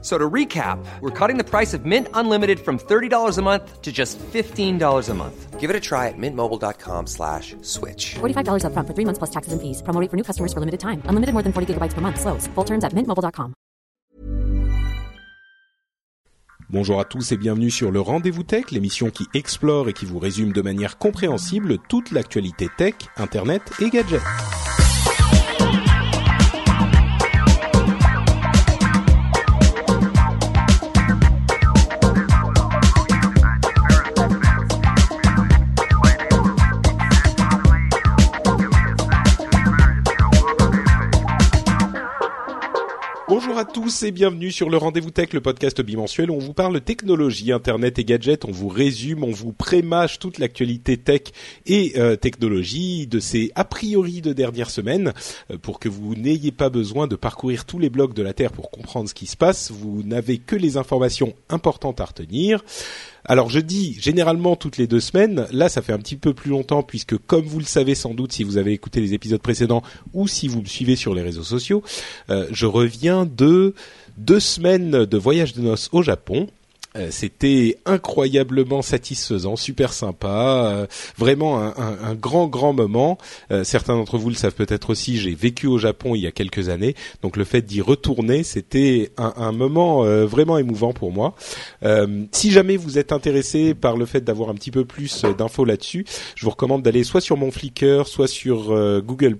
So to recap, we're cutting the price of Mint Unlimited from $30 a month to just $15 a month. Give it a try at mintmobile.com slash switch. $45 upfront for three months plus taxes and fees. Promo rate for new customers for limited time. Unlimited more than 40 gigabytes per month. Slows. Full terms at mintmobile.com. Bonjour à tous et bienvenue sur le Rendez-vous Tech, l'émission qui explore et qui vous résume de manière compréhensible toute l'actualité tech, internet et gadgets. Bonjour à tous et bienvenue sur le Rendez-vous Tech, le podcast bimensuel où on vous parle technologie, internet et gadgets, on vous résume, on vous prémâche toute l'actualité tech et euh, technologie de ces a priori de dernière semaine euh, pour que vous n'ayez pas besoin de parcourir tous les blogs de la Terre pour comprendre ce qui se passe, vous n'avez que les informations importantes à retenir. Alors je dis généralement toutes les deux semaines. Là, ça fait un petit peu plus longtemps puisque, comme vous le savez sans doute si vous avez écouté les épisodes précédents ou si vous me suivez sur les réseaux sociaux, euh, je reviens de deux semaines de voyage de noces au Japon. Euh, C'était incroyablement satisfaisant, super sympa, euh, vraiment un, grand grand moment. Euh, certains d'entre vous le savent peut-être aussi. J'ai vécu au Japon il y a quelques années, donc le fait d'y retourner, c'était un, moment vraiment émouvant pour moi. Si jamais vous êtes intéressé par le fait d'avoir un petit peu plus d'infos là-dessus, je vous recommande d'aller soit sur mon Flickr, soit sur Google+.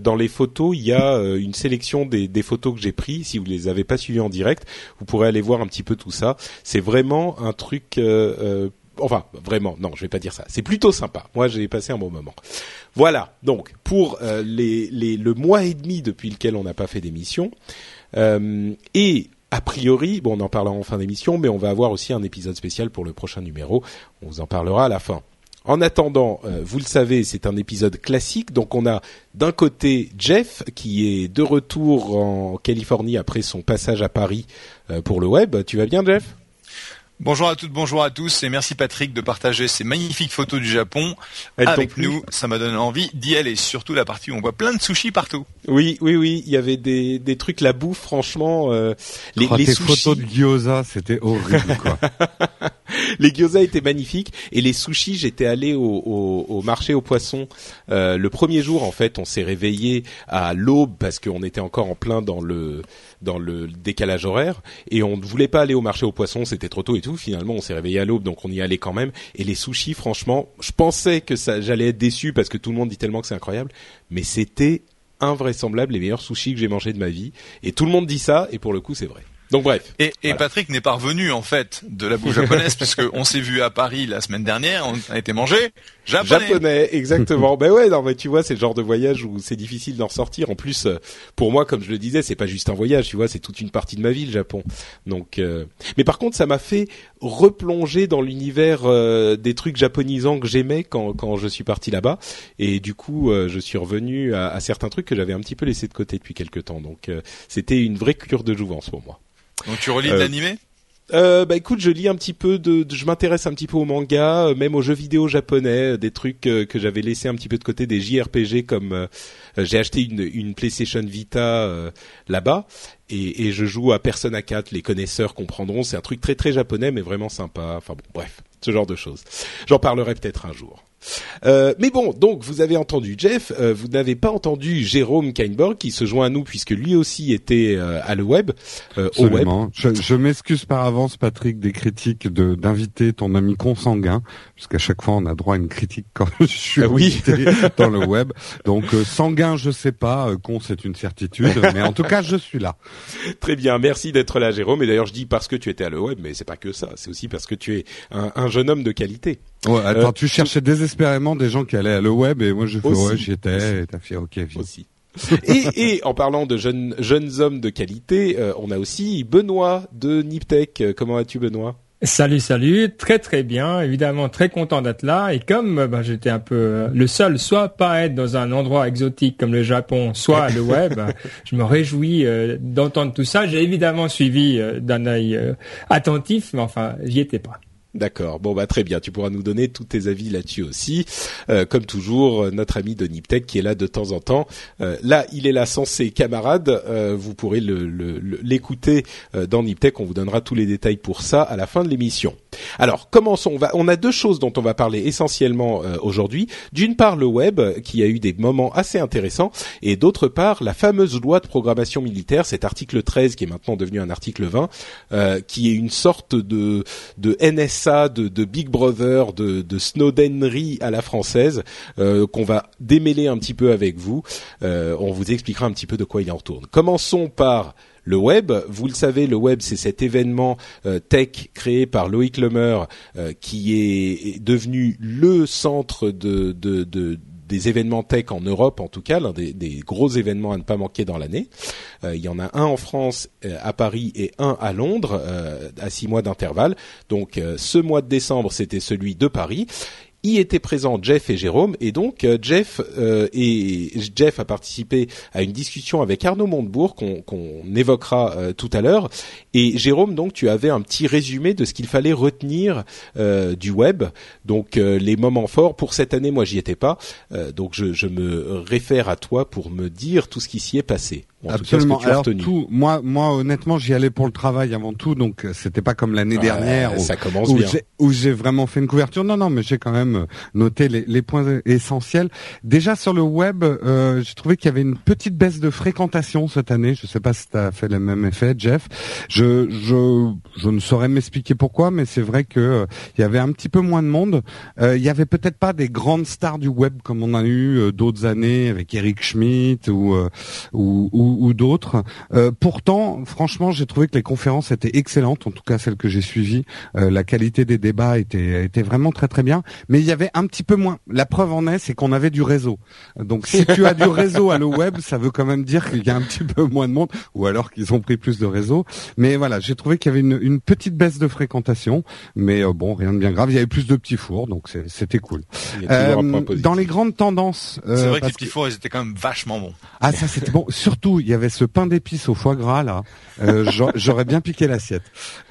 dans les photos, il y a une sélection des, des photos que j'ai prises. Si vous les avez pas suivies en direct, vous pourrez aller voir un petit peu tout ça. C'est vraiment un truc. Euh, euh, enfin, vraiment, non, je vais pas dire ça. C'est plutôt sympa. Moi, j'ai passé un bon moment. Voilà. Donc, pour euh, les, le mois et demi depuis lequel on n'a pas fait d'émission, et a priori, bon, on en parlera en fin d'émission, mais on va avoir aussi un épisode spécial pour le prochain numéro. On vous en parlera à la fin. En attendant, euh, vous le savez, c'est un épisode classique. Donc on a d'un côté Jeff qui est de retour en Californie après son passage à Paris euh, pour le web. Tu vas bien, Jeff? Bonjour à toutes, bonjour à tous, et merci Patrick de partager ces magnifiques photos du Japon Elle avec nous. Ça m'a donné envie d'y aller, surtout la partie où on voit plein de sushis partout. Oui, oui, oui, il y avait des, des trucs la bouffe, franchement. Euh, les, oh, les tes sushis... photos de gyoza, c'était horrible, quoi. les gyoza étaient magnifiques et les sushis, j'étais allé au, au, au, marché aux poissons euh, le premier jour. En fait, on s'est réveillé à l'aube parce qu'on était encore en plein dans le dans le décalage horaire et on ne voulait pas aller au marché aux poissons, c'était trop tôt et tout. Finalement, on s'est réveillé à l'aube, donc on y allait quand même. Et les sushis, franchement, je pensais que ça, j'allais être déçu parce que tout le monde dit tellement que c'est incroyable, mais c'était invraisemblable les meilleurs sushis que j'ai mangés de ma vie. Et tout le monde dit ça, et pour le coup, c'est vrai. Donc bref. Et, et voilà. Patrick n'est pas revenu en fait de la bouffe japonaise puisque on s'est vu à Paris la semaine dernière, on a été mangé japonais. Japonais, exactement. ben ouais, non mais tu vois, c'est le genre de voyage où c'est difficile d'en sortir. En plus, pour moi, comme je le disais, c'est pas juste un voyage, tu vois, c'est toute une partie de ma vie le Japon. Donc, euh... mais par contre, ça m'a fait replonger dans l'univers euh, des trucs japonisants que j'aimais quand quand je suis parti là-bas. Et du coup, euh, je suis revenu à, à, certains trucs que j'avais un petit peu laissé de côté depuis quelques temps. Donc, euh, c'était une vraie cure de jouvence pour moi. Donc tu relis de l'animé? Euh, bah écoute, je lis un petit peu de, je m'intéresse un petit peu au manga, euh, même aux jeux vidéo japonais, euh, des trucs euh, que j'avais laissé un petit peu de côté, des JRPG comme j'ai acheté une, une PlayStation Vita là-bas et, et, je joue à Persona 4. Les connaisseurs comprendront, c'est un truc très très japonais mais vraiment sympa. Enfin bon, bref, ce genre de choses. J'en parlerai peut-être un jour. Euh, mais bon, donc vous avez entendu Jeff, euh, vous n'avez pas entendu Jérôme Kainborg qui se joint à nous puisque lui aussi était euh, à le web, au web. Je, je m'excuse par avance, Patrick, des critiques de d'inviter ton ami consanguin, puisqu'à chaque fois on a droit à une critique quand je suis ah oui. dans le web. Donc sanguin, je sais pas, con c'est une certitude, mais en tout cas je suis là. Très bien, merci d'être là, Jérôme. Et d'ailleurs je dis parce que tu étais à le web, mais c'est pas que ça, c'est aussi parce que tu es un, un jeune homme de qualité. Ouais, attends, euh, tu cherchais désespérément des gens qui allaient à le web et moi je fais ouais, j'y étais et t'as fait ok, viens. Aussi. et, et, en parlant de jeunes jeunes hommes de qualité, euh, on a aussi Benoît de Niptech. Comment vas-tu Benoît? Salut, salut, très très bien, évidemment très content d'être là et comme bah, j'étais un peu euh, le seul, soit pas être dans un endroit exotique comme le Japon, soit le web, je me réjouis euh, d'entendre tout ça. J'ai évidemment suivi euh, d'un œil attentif, mais enfin j'y étais pas. D'accord. Bon bah très bien. Tu pourras nous donner tous tes avis là-dessus aussi. Euh, comme toujours, notre ami de Niptech qui est là de temps en temps. Euh, là, il est là sans ses camarades. Euh, vous pourrez l'écouter le, dans Niptech. On vous donnera tous les détails pour ça à la fin de l'émission. Alors commençons. On, va, on a deux choses dont on va parler essentiellement aujourd'hui. D'une part, le web qui a eu des moments assez intéressants, et d'autre part, la fameuse loi de programmation militaire, cet article 13 qui est maintenant devenu un article 20, qui est une sorte de de NS de, Big Brother, de, de Snowdenerie à la française, euh, qu'on va démêler un petit peu avec vous. Euh, on vous expliquera un petit peu de quoi il en retourne. Commençons par le web. Vous le savez, le web, c'est cet événement euh, tech créé par Loïc Lemer qui est devenu le centre de, de, de des événements tech en Europe, en tout cas, l'un des, gros événements à ne pas manquer dans l'année. Euh, il y en a un en France, euh, à Paris, et un à Londres, euh, à six mois d'intervalle. Donc, ce mois de décembre, c'était celui de Paris y étaient présents Jeff et Jérôme et donc euh, Jeff euh, et Jeff a participé à une discussion avec Arnaud Montebourg qu'on évoquera euh, tout à l'heure. Et Jérôme donc tu avais un petit résumé de ce qu'il fallait retenir du web. Donc les moments forts pour cette année moi j'y étais pas. Donc je, je me réfère à toi pour me dire tout ce qui s'y est passé. Absolument. Alors tout, moi, moi, honnêtement, j'y allais pour le travail avant tout, donc euh, c'était pas comme l'année dernière ça où, commence bien. où j'ai vraiment fait une couverture. Non, non, mais j'ai quand même euh, noté les, les, points essentiels. Déjà sur le web, euh, j'ai trouvé qu'il y avait une petite baisse de fréquentation cette année. Je sais pas si tu as fait le même effet, Jeff. Je, je, je ne saurais m'expliquer pourquoi, mais c'est vrai que euh, il y avait un petit peu moins de monde. Euh, il y avait peut-être pas des grandes stars du web comme on a eu d'autres années avec Eric Schmidt ou, ou, ou ou, d'autres. Euh, pourtant, franchement, j'ai trouvé que les conférences étaient excellentes, en tout cas celles que j'ai suivies. Euh, la qualité des débats était, était vraiment très très bien, mais il y avait un petit peu moins. La preuve en est, c'est qu'on avait du réseau. Donc si tu as du réseau à le web, ça veut quand même dire qu'il y a un petit peu moins de monde, ou alors qu'ils ont pris plus de réseau. Mais voilà, j'ai trouvé qu'il y avait une, une, petite baisse de fréquentation, mais euh, bon, rien de bien grave. Il y avait plus de petits fours, donc c'était cool. dans les grandes tendances, c'est vrai que les petits fours, ils étaient quand même vachement bons. Ah ça c'était bon. Surtout, il y avait ce pain d'épices au foie gras là. Euh, j'aurais bien piqué l'assiette.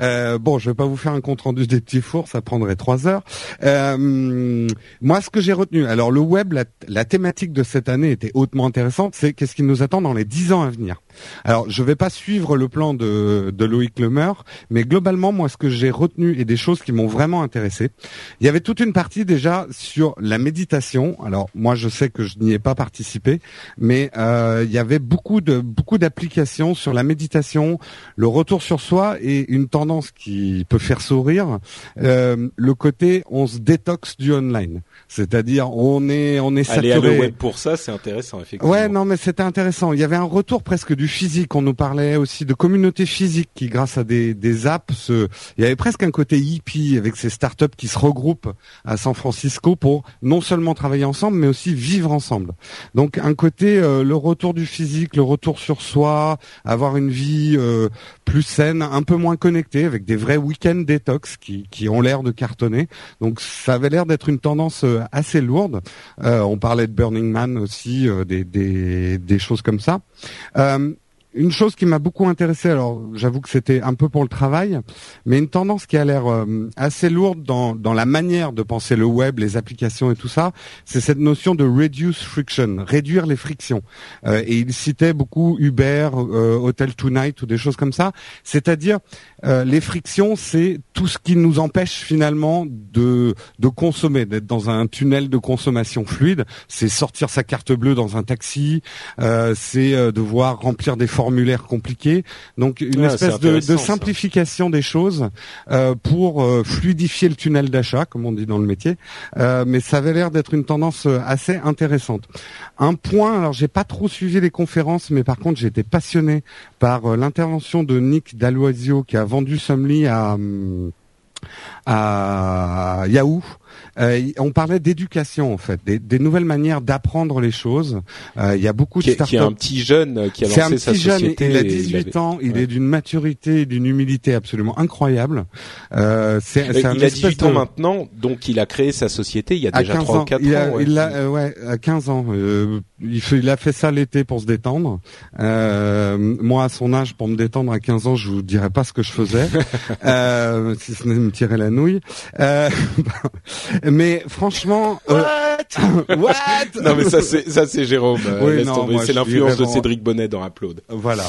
Euh, bon, je vais pas vous faire un compte rendu des petits fours, ça prendrait trois heures. Euh, moi, ce que j'ai retenu, alors le web, la, thématique de cette année était hautement intéressante. C'est qu'est-ce qui nous attend dans les dix ans à venir. Alors, je vais pas suivre le plan de, de Loïc Lemeur, mais globalement, moi, ce que j'ai retenu et des choses qui m'ont vraiment intéressé, il y avait toute une partie déjà sur la méditation. Alors, moi, je sais que je n'y ai pas participé, mais euh, il y avait beaucoup de beaucoup d'applications sur la méditation, le retour sur soi et une tendance qui peut faire sourire, euh, le côté on se détoxe du online. C'est-à-dire on est on est saturé. Aller à le web pour ça, c'est intéressant effectivement. Ouais, non mais c'était intéressant. Il y avait un retour presque du physique. On nous parlait aussi de communautés physiques qui, grâce à des, des apps, se... il y avait presque un côté hippie avec ces startups qui se regroupent à San Francisco pour non seulement travailler ensemble, mais aussi vivre ensemble. Donc un côté euh, le retour du physique, le retour sur soi, avoir une vie euh, plus saine, un peu moins connectée, avec des vrais week-ends détox qui, qui ont l'air de cartonner. Donc ça avait l'air d'être une tendance euh, assez lourde. on parlait de Burning Man aussi, des, des choses comme ça une chose qui m'a beaucoup intéressé, alors j'avoue que c'était un peu pour le travail, mais une tendance qui a l'air euh, assez lourde dans, dans la manière de penser le web, les applications et tout ça, c'est cette notion de reduce friction, réduire les frictions. Euh, et il citait beaucoup Uber, euh, Hotel Tonight ou des choses comme ça, c'est-à-dire les frictions, c'est tout ce qui nous empêche finalement de, de consommer, d'être dans un tunnel de consommation fluide, c'est sortir sa carte bleue dans un taxi, c'est devoir remplir des formulaire compliqué. Donc une espèce de, simplification des choses euh, pour euh, fluidifier le tunnel d'achat, comme on dit dans le métier. Euh, mais ça avait l'air d'être une tendance assez intéressante. Un point, alors j'ai pas trop suivi les conférences, mais par contre j'ai été passionné par l'intervention de Nick Dalloisio qui a vendu Somly à à Yahoo on parlait d'éducation en fait, des, nouvelles manières d'apprendre les choses. il y a beaucoup de startups. Qui un petit jeune qui a lancé sa société. il a 18 ans, il est d'une maturité, d'une humilité absolument incroyable. c'est, il a 18 ans maintenant, donc il a créé sa société il y a déjà 3 ou 4 ans. Il a, ouais, à 15 ans. il, fait, il a fait ça l'été pour se détendre. moi, à son âge, pour me détendre à 15 ans, je vous dirais pas ce que je faisais, euh, si ce n'est me tirer la nouille. Mais franchement, euh, what, what? Non mais ça c'est ça c'est Jérôme. Euh, oui, c'est l'influence de Cédric Bonnet dans Upload. Voilà.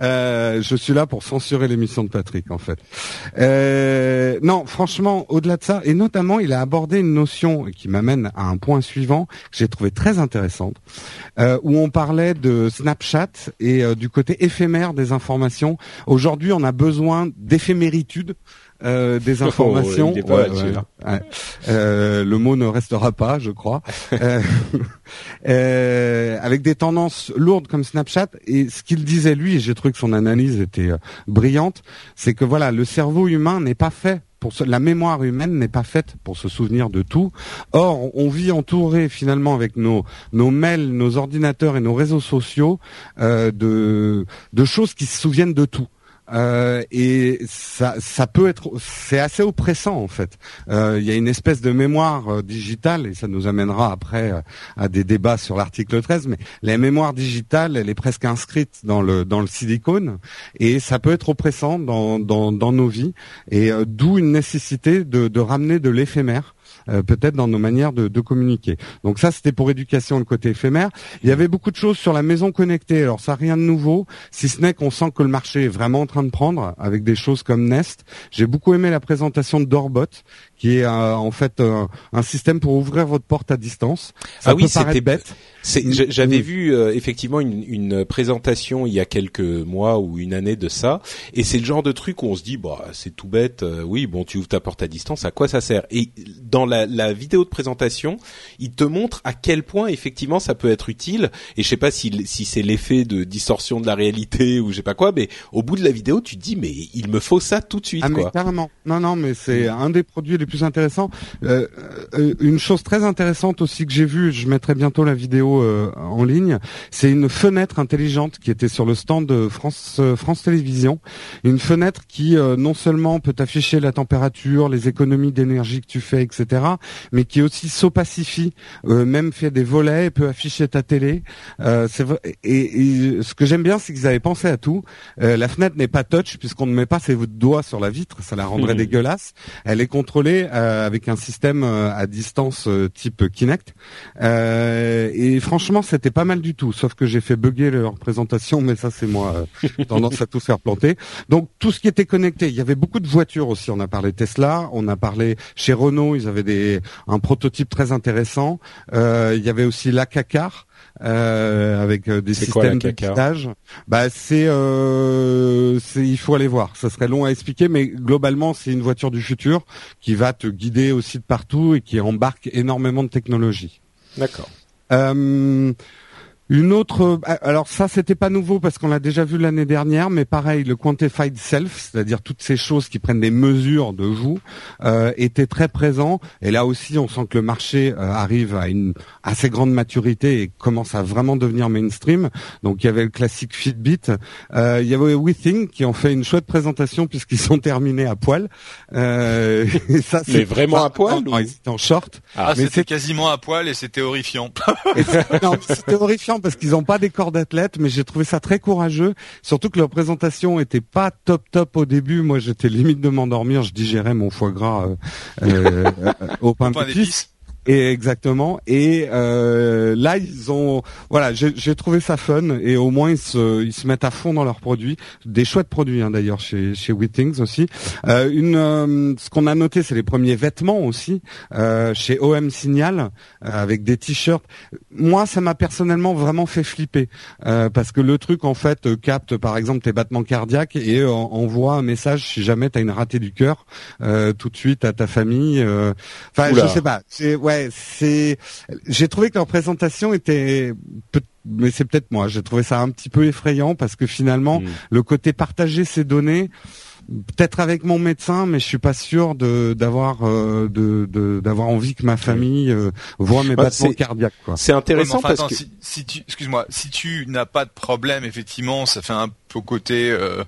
Euh, je suis là pour censurer l'émission de Patrick en fait. non, franchement, au-delà de ça, et notamment, il a abordé une notion qui m'amène à un point suivant que j'ai trouvé très intéressante, où on parlait de Snapchat et du côté éphémère des informations. Aujourd'hui, on a besoin d'éphéméritude euh, des oh, informations. euh, le mot ne restera pas, je crois. Euh, avec des tendances lourdes comme Snapchat. Et ce qu'il disait lui, et j'ai trouvé que son analyse était brillante, c'est que voilà, le cerveau humain n'est pas fait pour la mémoire humaine n'est pas faite pour se souvenir de tout. Or, on vit entouré finalement avec nos nos mails, nos ordinateurs et nos réseaux sociaux euh, de de choses qui se souviennent de tout. Euh, et ça, ça peut être, c'est assez oppressant en fait. Euh, il y a une espèce de mémoire euh, digitale et ça nous amènera après à des débats sur l'article 13. Mais la mémoire digitale, elle est presque inscrite dans le dans le silicone et ça peut être oppressant dans dans, dans nos vies et d'où une nécessité de, de ramener de l'éphémère euh, peut-être dans nos manières de, de, communiquer. Donc ça, c'était pour éducation le côté éphémère. Il y avait beaucoup de choses sur la maison connectée. Alors ça, rien de nouveau, si ce n'est qu'on sent que le marché est vraiment en train de prendre avec des choses comme Nest. J'ai beaucoup aimé la présentation de Doorbot, qui est euh, en fait euh, un système pour ouvrir votre porte à distance. Ça ah oui, c'était bête. J'avais vu effectivement une, une, présentation il y a quelques mois ou une année de ça, et c'est le genre de truc où on se dit bah c'est tout bête. oui, bon, tu ouvres ta porte à distance, à quoi ça sert? Et dans la, la, vidéo de présentation, il te montre à quel point effectivement ça peut être utile. Et je sais pas si, si c'est l'effet de distorsion de la réalité ou je sais pas quoi, mais au bout de la vidéo, tu te dis mais il me faut ça tout de suite. Ah quoi. mais carrément. Non non, mais c'est un des produits les plus intéressants. Euh, euh, une chose très intéressante aussi que j'ai vue, je mettrai bientôt la vidéo euh, en ligne, c'est une fenêtre intelligente qui était sur le stand de France France Télévisions. Une fenêtre qui non seulement peut afficher la température, les économies d'énergie que tu fais, etc mais qui aussi s'opacifie, euh, même fait des volets, peut afficher ta télé. Euh, et, ce que j'aime bien, c'est qu'ils avaient pensé à tout. Euh, la fenêtre n'est pas touch puisqu'on ne met pas ses doigts sur la vitre, ça la rendrait mmh. dégueulasse. Elle est contrôlée avec un système à distance type Kinect. et franchement, c'était pas mal du tout, sauf que j'ai fait bugger leur présentation, mais ça c'est moi, tendance à tout faire planter. Donc tout ce qui était connecté, il y avait beaucoup de voitures aussi. On a parlé Tesla, on a parlé chez Renault, ils avaient des un prototype très intéressant. Euh, il y avait aussi l'Acacar. Euh, avec euh, des systèmes de guidage. Bah c'est, euh, il faut aller voir. Ça serait long à expliquer, mais globalement c'est une voiture du futur qui va te guider aussi de partout et qui embarque énormément de technologie. D'accord. Euh, une autre, euh, alors ça c'était pas nouveau parce qu'on l'a déjà vu l'année dernière, mais pareil, le quantified self, c'est-à-dire toutes ces choses qui prennent des mesures de vous, euh, était très présent. Et là aussi, on sent que le marché euh, arrive à une assez grande maturité et commence à vraiment devenir mainstream. Donc il y avait le classique Fitbit, euh, il y avait WeThink qui ont fait une chouette présentation puisqu'ils sont terminés à poil. Euh, et ça, c'est vraiment à poil. Non, ils étaient en short. Ah, mais c'était quasiment à poil et c'était horrifiant. non, c'était horrifiant parce qu'ils n'ont pas des corps d'athlètes, mais j'ai trouvé ça très courageux. Surtout que leur présentation était pas top top au début. Moi, j'étais limite de m'endormir. Je digérais mon foie gras euh, euh, euh au pain d'épices. Et exactement. Et euh, là, ils ont, voilà, j'ai trouvé ça fun. Et au moins, ils se, ils se mettent à fond dans leurs produits, des chouettes produits hein, d'ailleurs chez chez Wittings aussi. Euh, une, euh, ce qu'on a noté, c'est les premiers vêtements aussi euh, chez OM Signal euh, avec des t-shirts. Moi, ça m'a personnellement vraiment fait flipper parce que le truc en fait capte par exemple tes battements cardiaques et envoie un message si jamais tu as une ratée du cœur tout de suite à ta famille. Enfin, je sais pas. C'est ouais c'est. J'ai trouvé que leur présentation était mais c'est peut-être moi. J'ai trouvé ça un petit peu effrayant parce que finalement, mm. le côté partager ces données, peut-être avec mon médecin, mais je suis pas sûr de d'avoir euh, de d'avoir envie que ma famille euh, voit mes bah, battements cardiaques. C'est intéressant parce que si, tu excuse-moi, si tu n'as pas de problème, effectivement, ça fait un peu côté euh,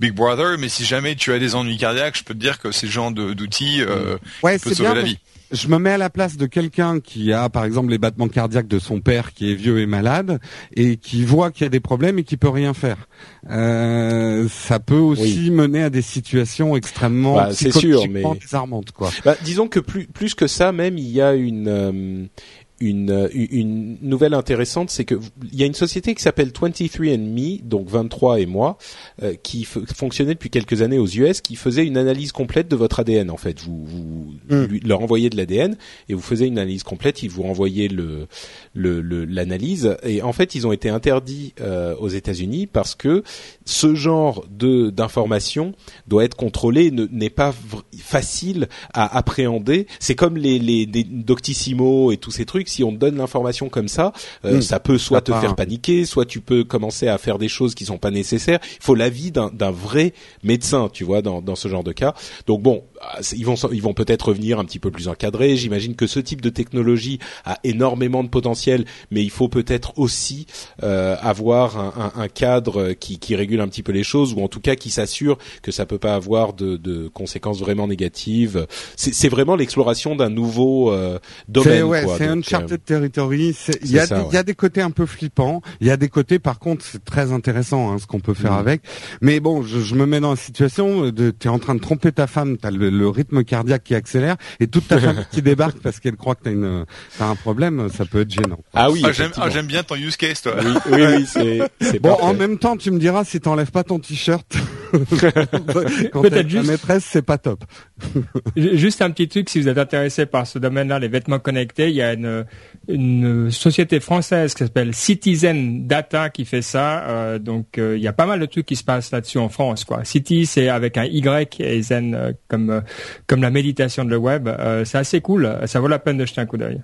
Big Brother, mais si jamais tu as des ennuis cardiaques, je peux te dire que c'est le genre d'outils euh, ouais, peut sauver la vie je me mets à la place de quelqu'un qui a, par exemple, les battements cardiaques de son père qui est vieux et malade et qui voit qu'il y a des problèmes et qui peut rien faire. Euh, ça peut aussi mener à des situations extrêmement bah, sûr, mais... désarmantes, quoi. Bah, disons que plus plus que ça, même il y a une euh, une, une nouvelle intéressante, c'est que il y a une société qui s'appelle 23andMe, donc 23 et moi, euh, qui fonctionnait depuis quelques années aux US, qui faisait une analyse complète de votre ADN. En fait, vous, vous hmm. leur envoyez de l'ADN et vous faisiez une analyse complète. Ils vous renvoyaient le l'analyse le, et en fait, ils ont été interdits euh, aux États-Unis parce que ce genre de d'information doit être contrôlé, n'est pas facile à appréhender. C'est comme les, les, les Doctissimo et tous ces trucs si on te donne l'information comme ça, euh, hmm. ça peut soit te faire paniquer, soit tu peux commencer à faire des choses qui sont pas nécessaires. Il faut l'avis d'un vrai médecin, tu vois, dans, dans ce genre de cas. Donc bon, ils vont ils vont peut-être revenir un petit peu plus encadrés. J'imagine que ce type de technologie a énormément de potentiel, mais il faut peut-être aussi euh, avoir un, un, un, cadre qui, qui régule un petit peu les choses, ou en tout cas qui s'assure que ça peut pas avoir de, de conséquences vraiment négatives. C'est vraiment l'exploration d'un nouveau euh, domaine. Ouais, c'est Uncharted Territory. Il y, a, il y a des côtés un peu flippants. Il y a des côtés, par contre, c'est très intéressant hein, ce qu'on peut faire mm. avec. Mais bon, je, je, me mets dans la situation de t'es en train de tromper ta femme, t'as le le rythme cardiaque qui accélère et toute ta famille qui débarque parce qu'elle croit que t'as une as un problème, ça peut être gênant. Ah oui, ah, ah, j'aime bien ton use case toi. Oui, oui, c'est bon. En même temps, tu me diras si t'enlèves pas ton t-shirt quand t'es juste... maîtresse, c'est pas top. juste un petit truc, si vous êtes intéressé par ce domaine-là, les vêtements connectés, il y a une une société française qui s'appelle Citizen Data qui fait ça. Euh, donc euh, il y a pas mal de trucs qui se passent là-dessus en France. Quoi. City c'est avec un Y et Zen euh, comme comme la méditation de le web. c'est assez cool. Ça vaut la peine de jeter un coup d'œil.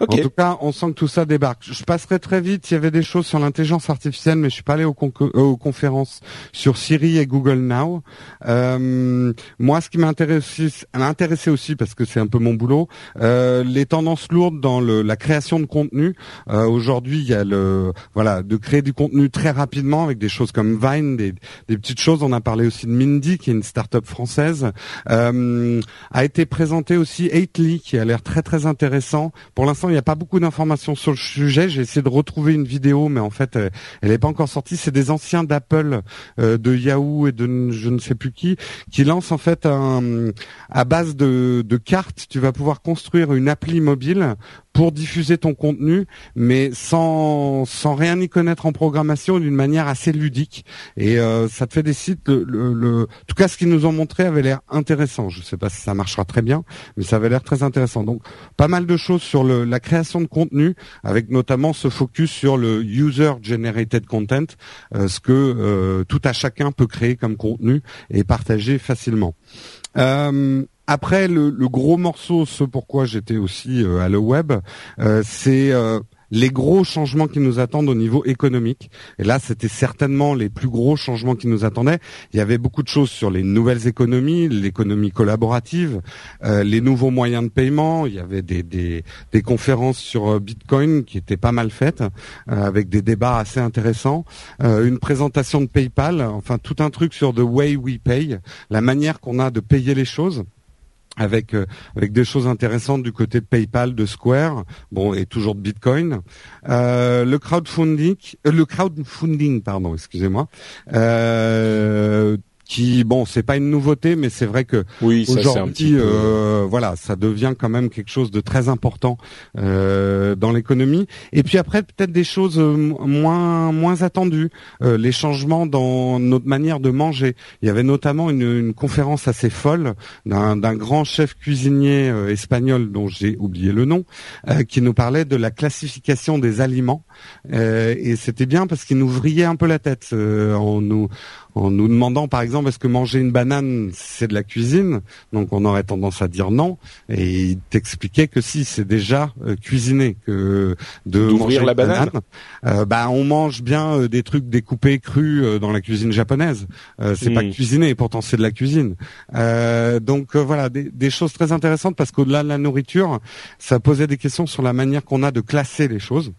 En tout cas, on sent que tout ça débarque. Je passerai très vite. Il y avait des choses sur l'intelligence artificielle, mais je suis pas allé aux, euh, aux conférences sur Siri et Google Now. Euh, moi, ce qui m'a intéressé, aussi parce que c'est un peu mon boulot, euh, les tendances lourdes dans le, la création de contenu. Euh, Aujourd'hui, il y a le voilà de créer du contenu très rapidement avec des choses comme Vine, des, des petites choses. On a parlé aussi de Mindy, qui est une start-up française. Euh, a été présenté aussi Eitly, qui a l'air très très intéressant. Pour l'instant il n'y a pas beaucoup d'informations sur le sujet. J'ai essayé de retrouver une vidéo, mais en fait, euh, elle n'est pas encore sortie. C'est des anciens d'Apple, euh, de Yahoo et de je ne sais plus qui, qui lancent en fait un, à base de, de cartes, tu vas pouvoir construire une appli mobile pour diffuser ton contenu, mais sans sans rien y connaître en programmation, d'une manière assez ludique. Et euh, ça te fait des sites. Le, le, en tout cas, ce qu'ils nous ont montré avait l'air intéressant. Je ne sais pas si ça marchera très bien, mais ça avait l'air très intéressant. Donc, pas mal de choses sur le, la création de contenu, avec notamment ce focus sur le user generated content, euh, ce que euh, tout à chacun peut créer comme contenu et partager facilement. Euh, après, le, gros morceau, ce pourquoi j'étais aussi à le web, c'est les gros changements qui nous attendent au niveau économique. Et là, c'était certainement les plus gros changements qui nous attendaient. Il y avait beaucoup de choses sur les nouvelles économies, l'économie collaborative, les nouveaux moyens de paiement. Il y avait des, des, conférences sur Bitcoin qui étaient pas mal faites, avec des débats assez intéressants. une présentation de PayPal, enfin tout un truc sur the way we pay, la manière qu'on a de payer les choses avec euh, avec des choses intéressantes du côté de PayPal, de Square, bon et toujours de Bitcoin. Euh, le crowdfunding, euh, le crowdfunding, pardon, excusez-moi. Euh, qui bon c'est pas une nouveauté mais c'est vrai que oui, aujourd'hui euh, voilà ça devient quand même quelque chose de très important euh, dans l'économie. Et puis après peut-être des choses euh, moins moins attendues euh, les changements dans notre manière de manger. Il y avait notamment une, une conférence assez folle d'un grand chef cuisinier euh, espagnol dont j'ai oublié le nom qui nous parlait de la classification des aliments. Et c'était bien parce qu'il nous vrillait un peu la tête en nous en nous demandant par exemple est-ce que manger une banane c'est de la cuisine? Donc on aurait tendance à dire non. Et il t'expliquait que si c'est déjà cuisiné que de manger la banane, bah on mange bien des trucs découpés crus dans la cuisine japonaise. C'est pas hmm. cuisiné pourtant c'est de la cuisine. Donc voilà des, des choses très intéressantes parce qu'au-delà de la nourriture ça posait des questions sur la manière qu'on a de classer les choses.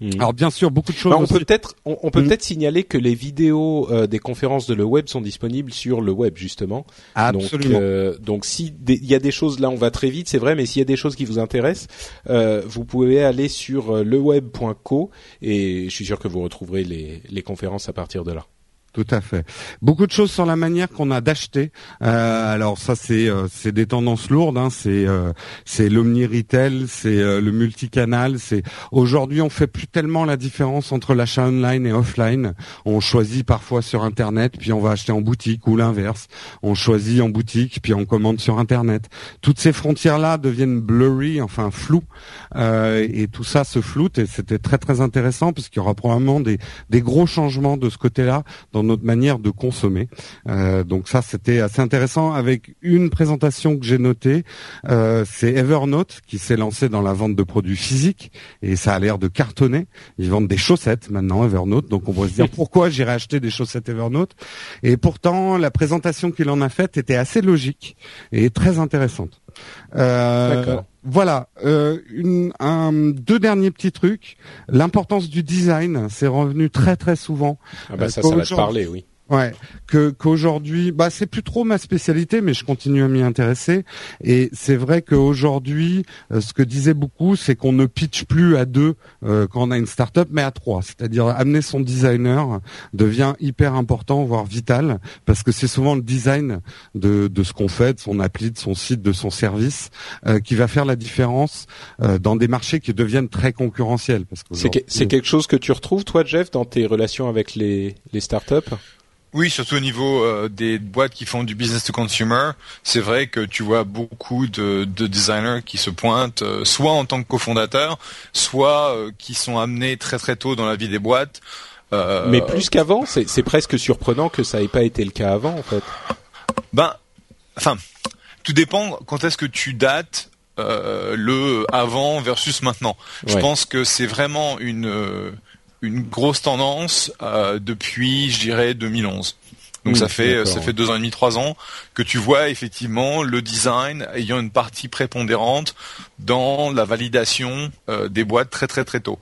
Hmm. Alors bien sûr, beaucoup de choses. Bah, on, peut peut-être, on, peut hmm. peut-être signaler que les vidéos euh, des conférences de le web sont disponibles sur le web justement. Absolument. Donc, euh, donc si il y a des choses là, on va très vite, c'est vrai, mais s'il y a des choses qui vous intéressent, euh, vous pouvez aller sur leweb.co et je suis sûr que vous retrouverez les, les conférences à partir de là. Tout à fait. Beaucoup de choses sur la manière qu'on a d'acheter. Euh, alors ça c'est euh, c'est des tendances lourdes. Hein. C'est euh, c'est l'omni retail, c'est le multicanal. C'est aujourd'hui on fait plus tellement la différence entre l'achat online et offline. On choisit parfois sur internet puis on va acheter en boutique ou l'inverse. On choisit en boutique puis on commande sur internet. Toutes ces frontières là deviennent blurry, enfin floues et tout ça se floute et c'était très très intéressant parce qu'il y aura probablement des des gros changements de ce côté-là notre manière de consommer. Euh, donc ça, c'était assez intéressant avec une présentation que j'ai notée. Euh, c'est Evernote qui s'est lancé dans la vente de produits physiques et ça a l'air de cartonner. Ils vendent des chaussettes maintenant Evernote, donc on pourrait se dire pourquoi j'irais acheter des chaussettes Evernote? Et pourtant, la présentation qu'il en a faite était assez logique et très intéressante. Euh, voilà, euh, une, un, deux derniers petits trucs. L'importance du design, c'est revenu très très souvent. Ah bah ça, ça va te parler, oui. Ouais, que qu'aujourd'hui, bah c'est plus trop ma spécialité, mais je continue à m'y intéresser. Et c'est vrai qu'aujourd'hui, euh, ce que disait beaucoup, c'est qu'on ne pitch plus à deux euh, quand on a une start-up, mais à trois. C'est-à-dire amener son designer devient hyper important, voire vital, parce que c'est souvent le design de, de ce qu'on fait, de son appli, de son site, de son service, euh, qui va faire la différence dans des marchés qui deviennent très concurrentiels. Parce que c'est quelque chose que tu retrouves, toi, Jeff, dans tes relations avec les les start-up? Oui, surtout au niveau euh, des boîtes qui font du business to consumer, c'est vrai que tu vois beaucoup de, designers qui se pointent, euh, soit en tant que cofondateurs, soit euh, qui sont amenés très très tôt dans la vie des boîtes. Mais plus qu'avant, c'est presque surprenant que ça n'ait pas été le cas avant, en fait. Ben, enfin, tout dépend quand est-ce que tu dates le avant versus maintenant. Je pense que c'est vraiment une une grosse tendance euh, depuis, je dirais, 2011. Donc ça fait ça fait deux ans et demi, trois ans que tu vois effectivement le design ayant une partie prépondérante dans la validation euh, des boîtes très très très tôt.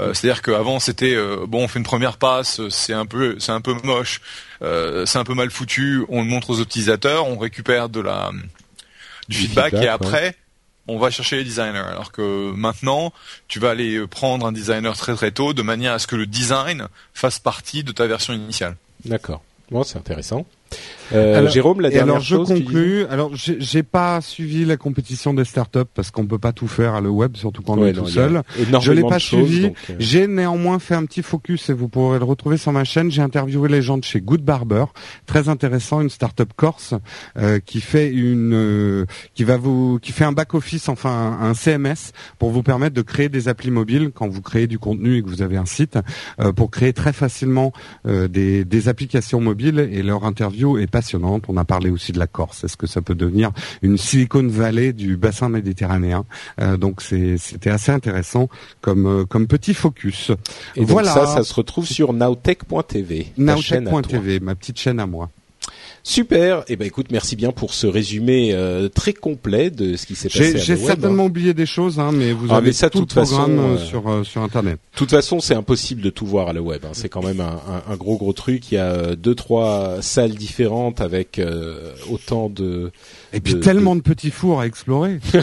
Euh, C'est-à-dire qu'avant c'était bon on fait une première passe, c'est un peu c'est un peu moche, c'est un peu mal foutu, on le montre aux utilisateurs, on récupère de la du, feedback, et après on va chercher les designers. Alors que maintenant, tu vas aller prendre un designer très très tôt de manière à ce que le design fasse partie de ta version initiale. D'accord. Bon, c'est intéressant. Euh, Jérôme, la dernière alors, je conclue. Alors, j'ai pas suivi la compétition des startups parce qu'on peut pas tout faire à le web, surtout quand on est tout seul. Je l'ai pas suivi. Euh. J'ai néanmoins fait un petit focus et vous pourrez le retrouver sur ma chaîne. J'ai interviewé les gens de chez Good Barber, très intéressant, une startup corse euh, qui fait une, euh, qui va vous, qui fait un back office, enfin un, CMS pour vous permettre de créer des applis mobiles quand vous créez du contenu et que vous avez un site, pour créer très facilement des, des applications mobiles. Et leur interview est passionnante. On a parlé aussi de la Corse. Est-ce que ça peut devenir une Silicon Valley du bassin méditerranéen? Euh, Donc c'était assez intéressant comme euh, comme petit focus. Et voilà. ça, ça se retrouve sur nowtech.tv. Nowtech.tv, ma petite chaîne à moi. Super. Eh ben écoute, merci bien pour ce résumé euh, très complet de ce qui s'est passé. J'ai certainement oublié des choses, hein, mais vous ah, avez ça, tout le programme façon, euh, sur euh, sur internet. De toute façon, c'est impossible de tout voir à la web. Hein. C'est quand même un, un, un, gros gros truc. Il y a deux trois salles différentes avec autant de et puis tellement de... petits fours à explorer.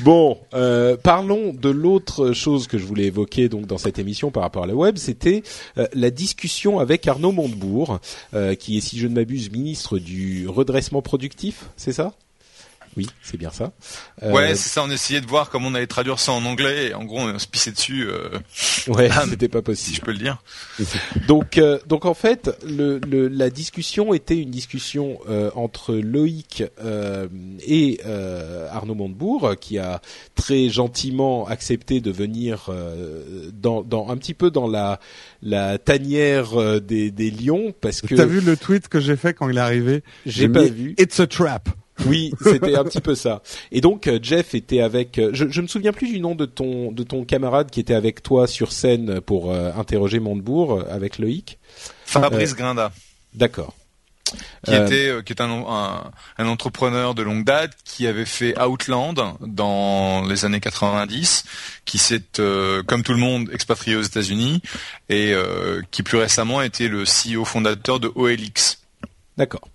bon, euh, parlons de l'autre chose que je voulais évoquer donc dans cette émission par rapport à la web, c'était euh, la discussion avec Arnaud Montebourg, euh, qui est, si je ne m'abuse, ministre du redressement productif, c'est ça? Oui, c'est bien ça. Euh, ouais, c'est ça. On essayait de voir comment on allait traduire ça en anglais. Et en gros, on se pissait dessus. Euh... Ouais, c'était pas possible. Si je peux le dire. donc, euh, donc en fait, le, le, la discussion était une discussion euh, entre Loïc euh, et Arnaud Montebourg, qui a très gentiment accepté de venir dans, dans un petit peu dans la la tanière des, des lions, parce que. T'as vu le tweet que j'ai fait quand il est arrivé? J'ai pas vu. It's a trap. Oui, c'était un petit peu ça. Et donc euh, Jeff était avec. Euh, je, je me souviens plus du nom de ton de ton camarade qui était avec toi sur scène pour euh, interroger Montebourg avec Loïc. Fabrice Grinda. D'accord. Qui était qui est un, un, un, entrepreneur de longue date qui avait fait Outland dans les années 90, qui s'est comme tout le monde expatrié aux États-Unis et qui plus récemment était le CEO fondateur de OLX. D'accord.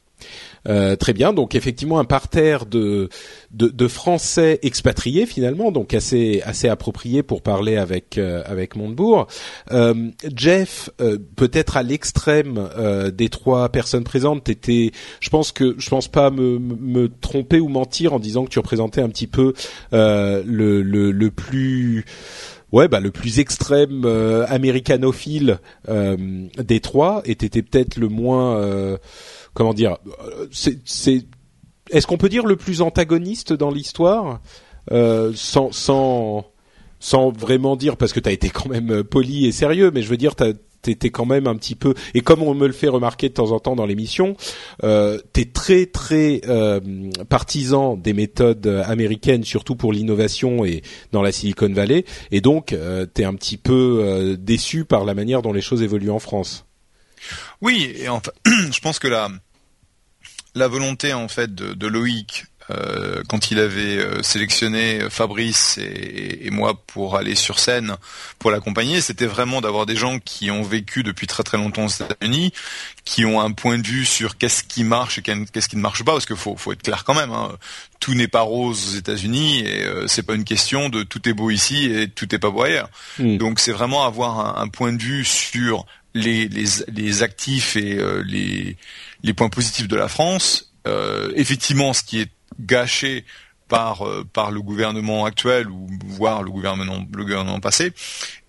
Euh, très bien, donc effectivement un parterre de, de, de, Français expatriés finalement, donc assez assez approprié pour parler avec euh, avec Montebourg. Euh, Jeff, euh, peut-être à l'extrême des trois personnes présentes, t'étais, je pense que je pense pas me, me tromper ou mentir en disant que tu représentais un petit peu le, le, le plus ouais, bah, le plus extrême euh, américanophile euh, des trois, et t'étais peut-être le moins euh, comment dire, c'est, est-ce qu'on peut dire le plus antagoniste dans l'histoire euh, sans, vraiment dire parce que tu as été quand même poli et sérieux, mais je veux dire t'étais quand même un petit peu et comme on me le fait remarquer de temps en temps dans l'émission, euh, t'es très très euh, partisan des méthodes américaines, surtout pour l'innovation et dans la Silicon Valley, et donc euh, t'es un petit peu euh, déçu par la manière dont les choses évoluent en France. Oui, et enfin, je pense que la la volonté en fait de, de Loïc euh, quand il avait euh, sélectionné Fabrice et, et, moi pour aller sur scène pour l'accompagner, c'était vraiment d'avoir des gens qui ont vécu depuis très très longtemps aux États-Unis, qui ont un point de vue sur qu'est-ce qui marche et qu'est-ce qui ne marche pas, parce qu'il faut, faut être clair quand même. Hein. Tout n'est pas rose aux États-Unis et euh, c'est pas une question de tout est beau ici et tout est pas beau ailleurs. Mm. Donc c'est vraiment avoir un, un, point de vue sur les, les, les actifs et euh, les, les points positifs de la France. Euh, effectivement, ce qui est gâché par euh, par le gouvernement actuel ou voire le gouvernement le gouvernement passé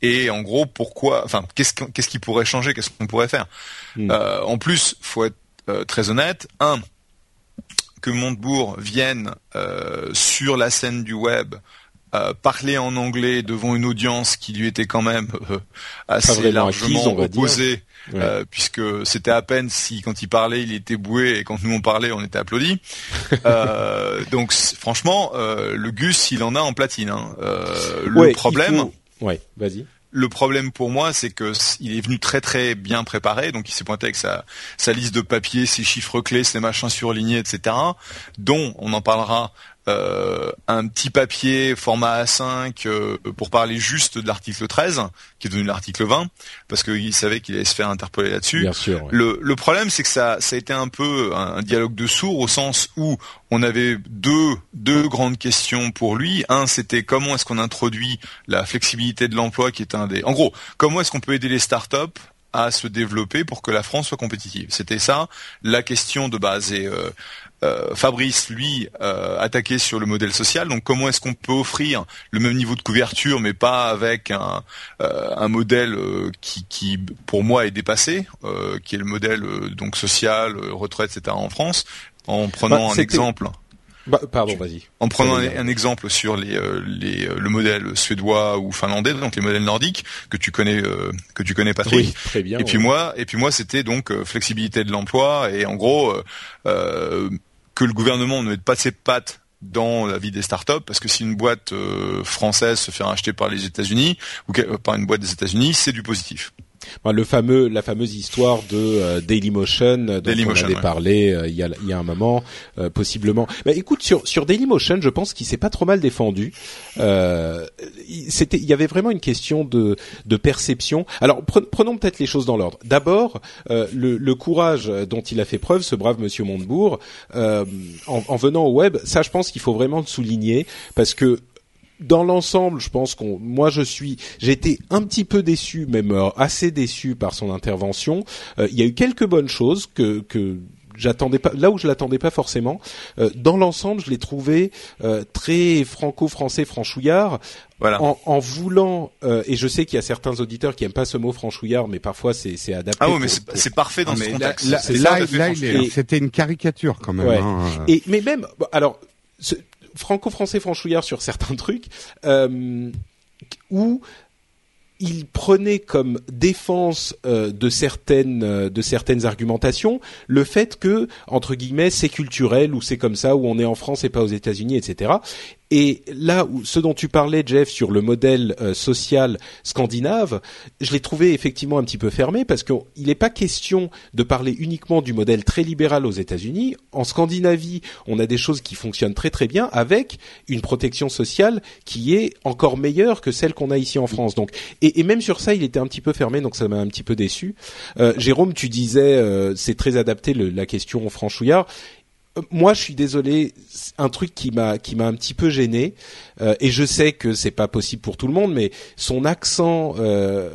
et en gros pourquoi enfin qu'est-ce qu'est-ce qui pourrait changer qu'est-ce qu'on pourrait faire? Mm. euh, en plus faut être euh, très honnête un que Montebourg vienne sur la scène du web euh, parler en anglais devant une audience qui lui était quand même euh, assez largement opposée, euh, puisque c'était à peine si quand il parlait il était boué et quand nous on parlait on était applaudis. donc franchement, le Gus il en a en platine. Hein. le problème, ouais, vas-y. Le problème pour moi, c'est que il est venu très très bien préparé, donc il s'est pointé avec sa, sa liste de papiers, ses chiffres clés, ses machins surlignés, etc. Dont on en parlera euh, un petit papier format A5 euh, pour parler juste de l'article 13, qui est devenu l'article 20, parce qu'il savait qu'il allait se faire interpeller là-dessus. Le, le, problème, c'est que ça, ça a été un peu un, dialogue de sourds au sens où on avait deux, deux grandes questions pour lui. Un, c'était comment est-ce qu'on introduit la flexibilité de l'emploi, qui est un des... En gros, comment est-ce qu'on peut aider les startups à se développer pour que la France soit compétitive. C'était ça la question de base. Et euh, euh, Fabrice, lui, euh, attaqué sur le modèle social. Donc, comment est-ce qu'on peut offrir le même niveau de couverture, mais pas avec un, euh, un modèle qui, qui, pour moi, est dépassé, qui est le modèle donc social, retraite, etc. en France, en prenant bah, un exemple. Bah, pardon, vas-y. En prenant un, exemple sur les, les, le modèle suédois ou finlandais, donc les modèles nordiques que tu connais, que tu connais Patrick. Oui, très bien. Et puis moi, et puis moi, c'était donc flexibilité de l'emploi et en gros que le gouvernement ne mette pas ses pattes dans la vie des startups parce que si une boîte euh, française se fait racheter par les États-Unis ou par une boîte des États-Unis, c'est du positif le fameux, la fameuse histoire de euh, Dailymotion dont on avait parlé euh, il, y a, il y a un moment, euh, possiblement. Mais écoute, sur sur Dailymotion, je pense qu'il s'est pas trop mal défendu. C'était, il y avait vraiment une question de de perception. Alors prenons peut-être les choses dans l'ordre. D'abord, le, le, courage dont il a fait preuve, ce brave Monsieur Montebourg, en, en venant au web, ça, je pense qu'il faut vraiment le souligner parce que dans l'ensemble, je pense qu'on, moi, je suis, j'ai été un petit peu déçu, même euh, assez déçu par son intervention. Euh, il y a eu quelques bonnes choses que que j'attendais pas, là où je l'attendais pas forcément. Euh, dans l'ensemble, je l'ai trouvé euh, très franco-français, franchouillard. Voilà. En, en voulant, euh, et je sais qu'il y a certains auditeurs qui aiment pas ce mot franchouillard, mais parfois c'est c'est adapté. Ah oui, mais c'est pour- c'est parfait dans Non, ce là, contexte. là, C'est là, là, est- c'était une caricature quand même. Ouais. hein. Et mais même bon, alors ce- franco-français franchouillard sur certains trucs euh, où il prenait comme défense euh, de certaines euh, de certaines argumentations le fait que entre guillemets c'est culturel ou c'est comme ça où on est en France et pas aux États-Unis etc et là où ce dont tu parlais Jeff sur le modèle euh, social scandinave je l'ai trouvé effectivement un petit peu fermé parce qu'il n'est pas question de parler uniquement du modèle très libéral aux États-Unis en Scandinavie on a des choses qui fonctionnent très très bien avec une protection sociale qui est encore meilleure que celle qu'on a ici en France donc et, et même sur ça, il était un petit peu fermé, donc ça m'a un petit peu déçu. Euh, Jérôme, tu disais, euh, c'est très adapté la question franchouillard. Moi, je suis désolé, un truc qui m'a qui m'a un petit peu gêné, euh, et je sais que c'est pas possible pour tout le monde, mais son accent, euh,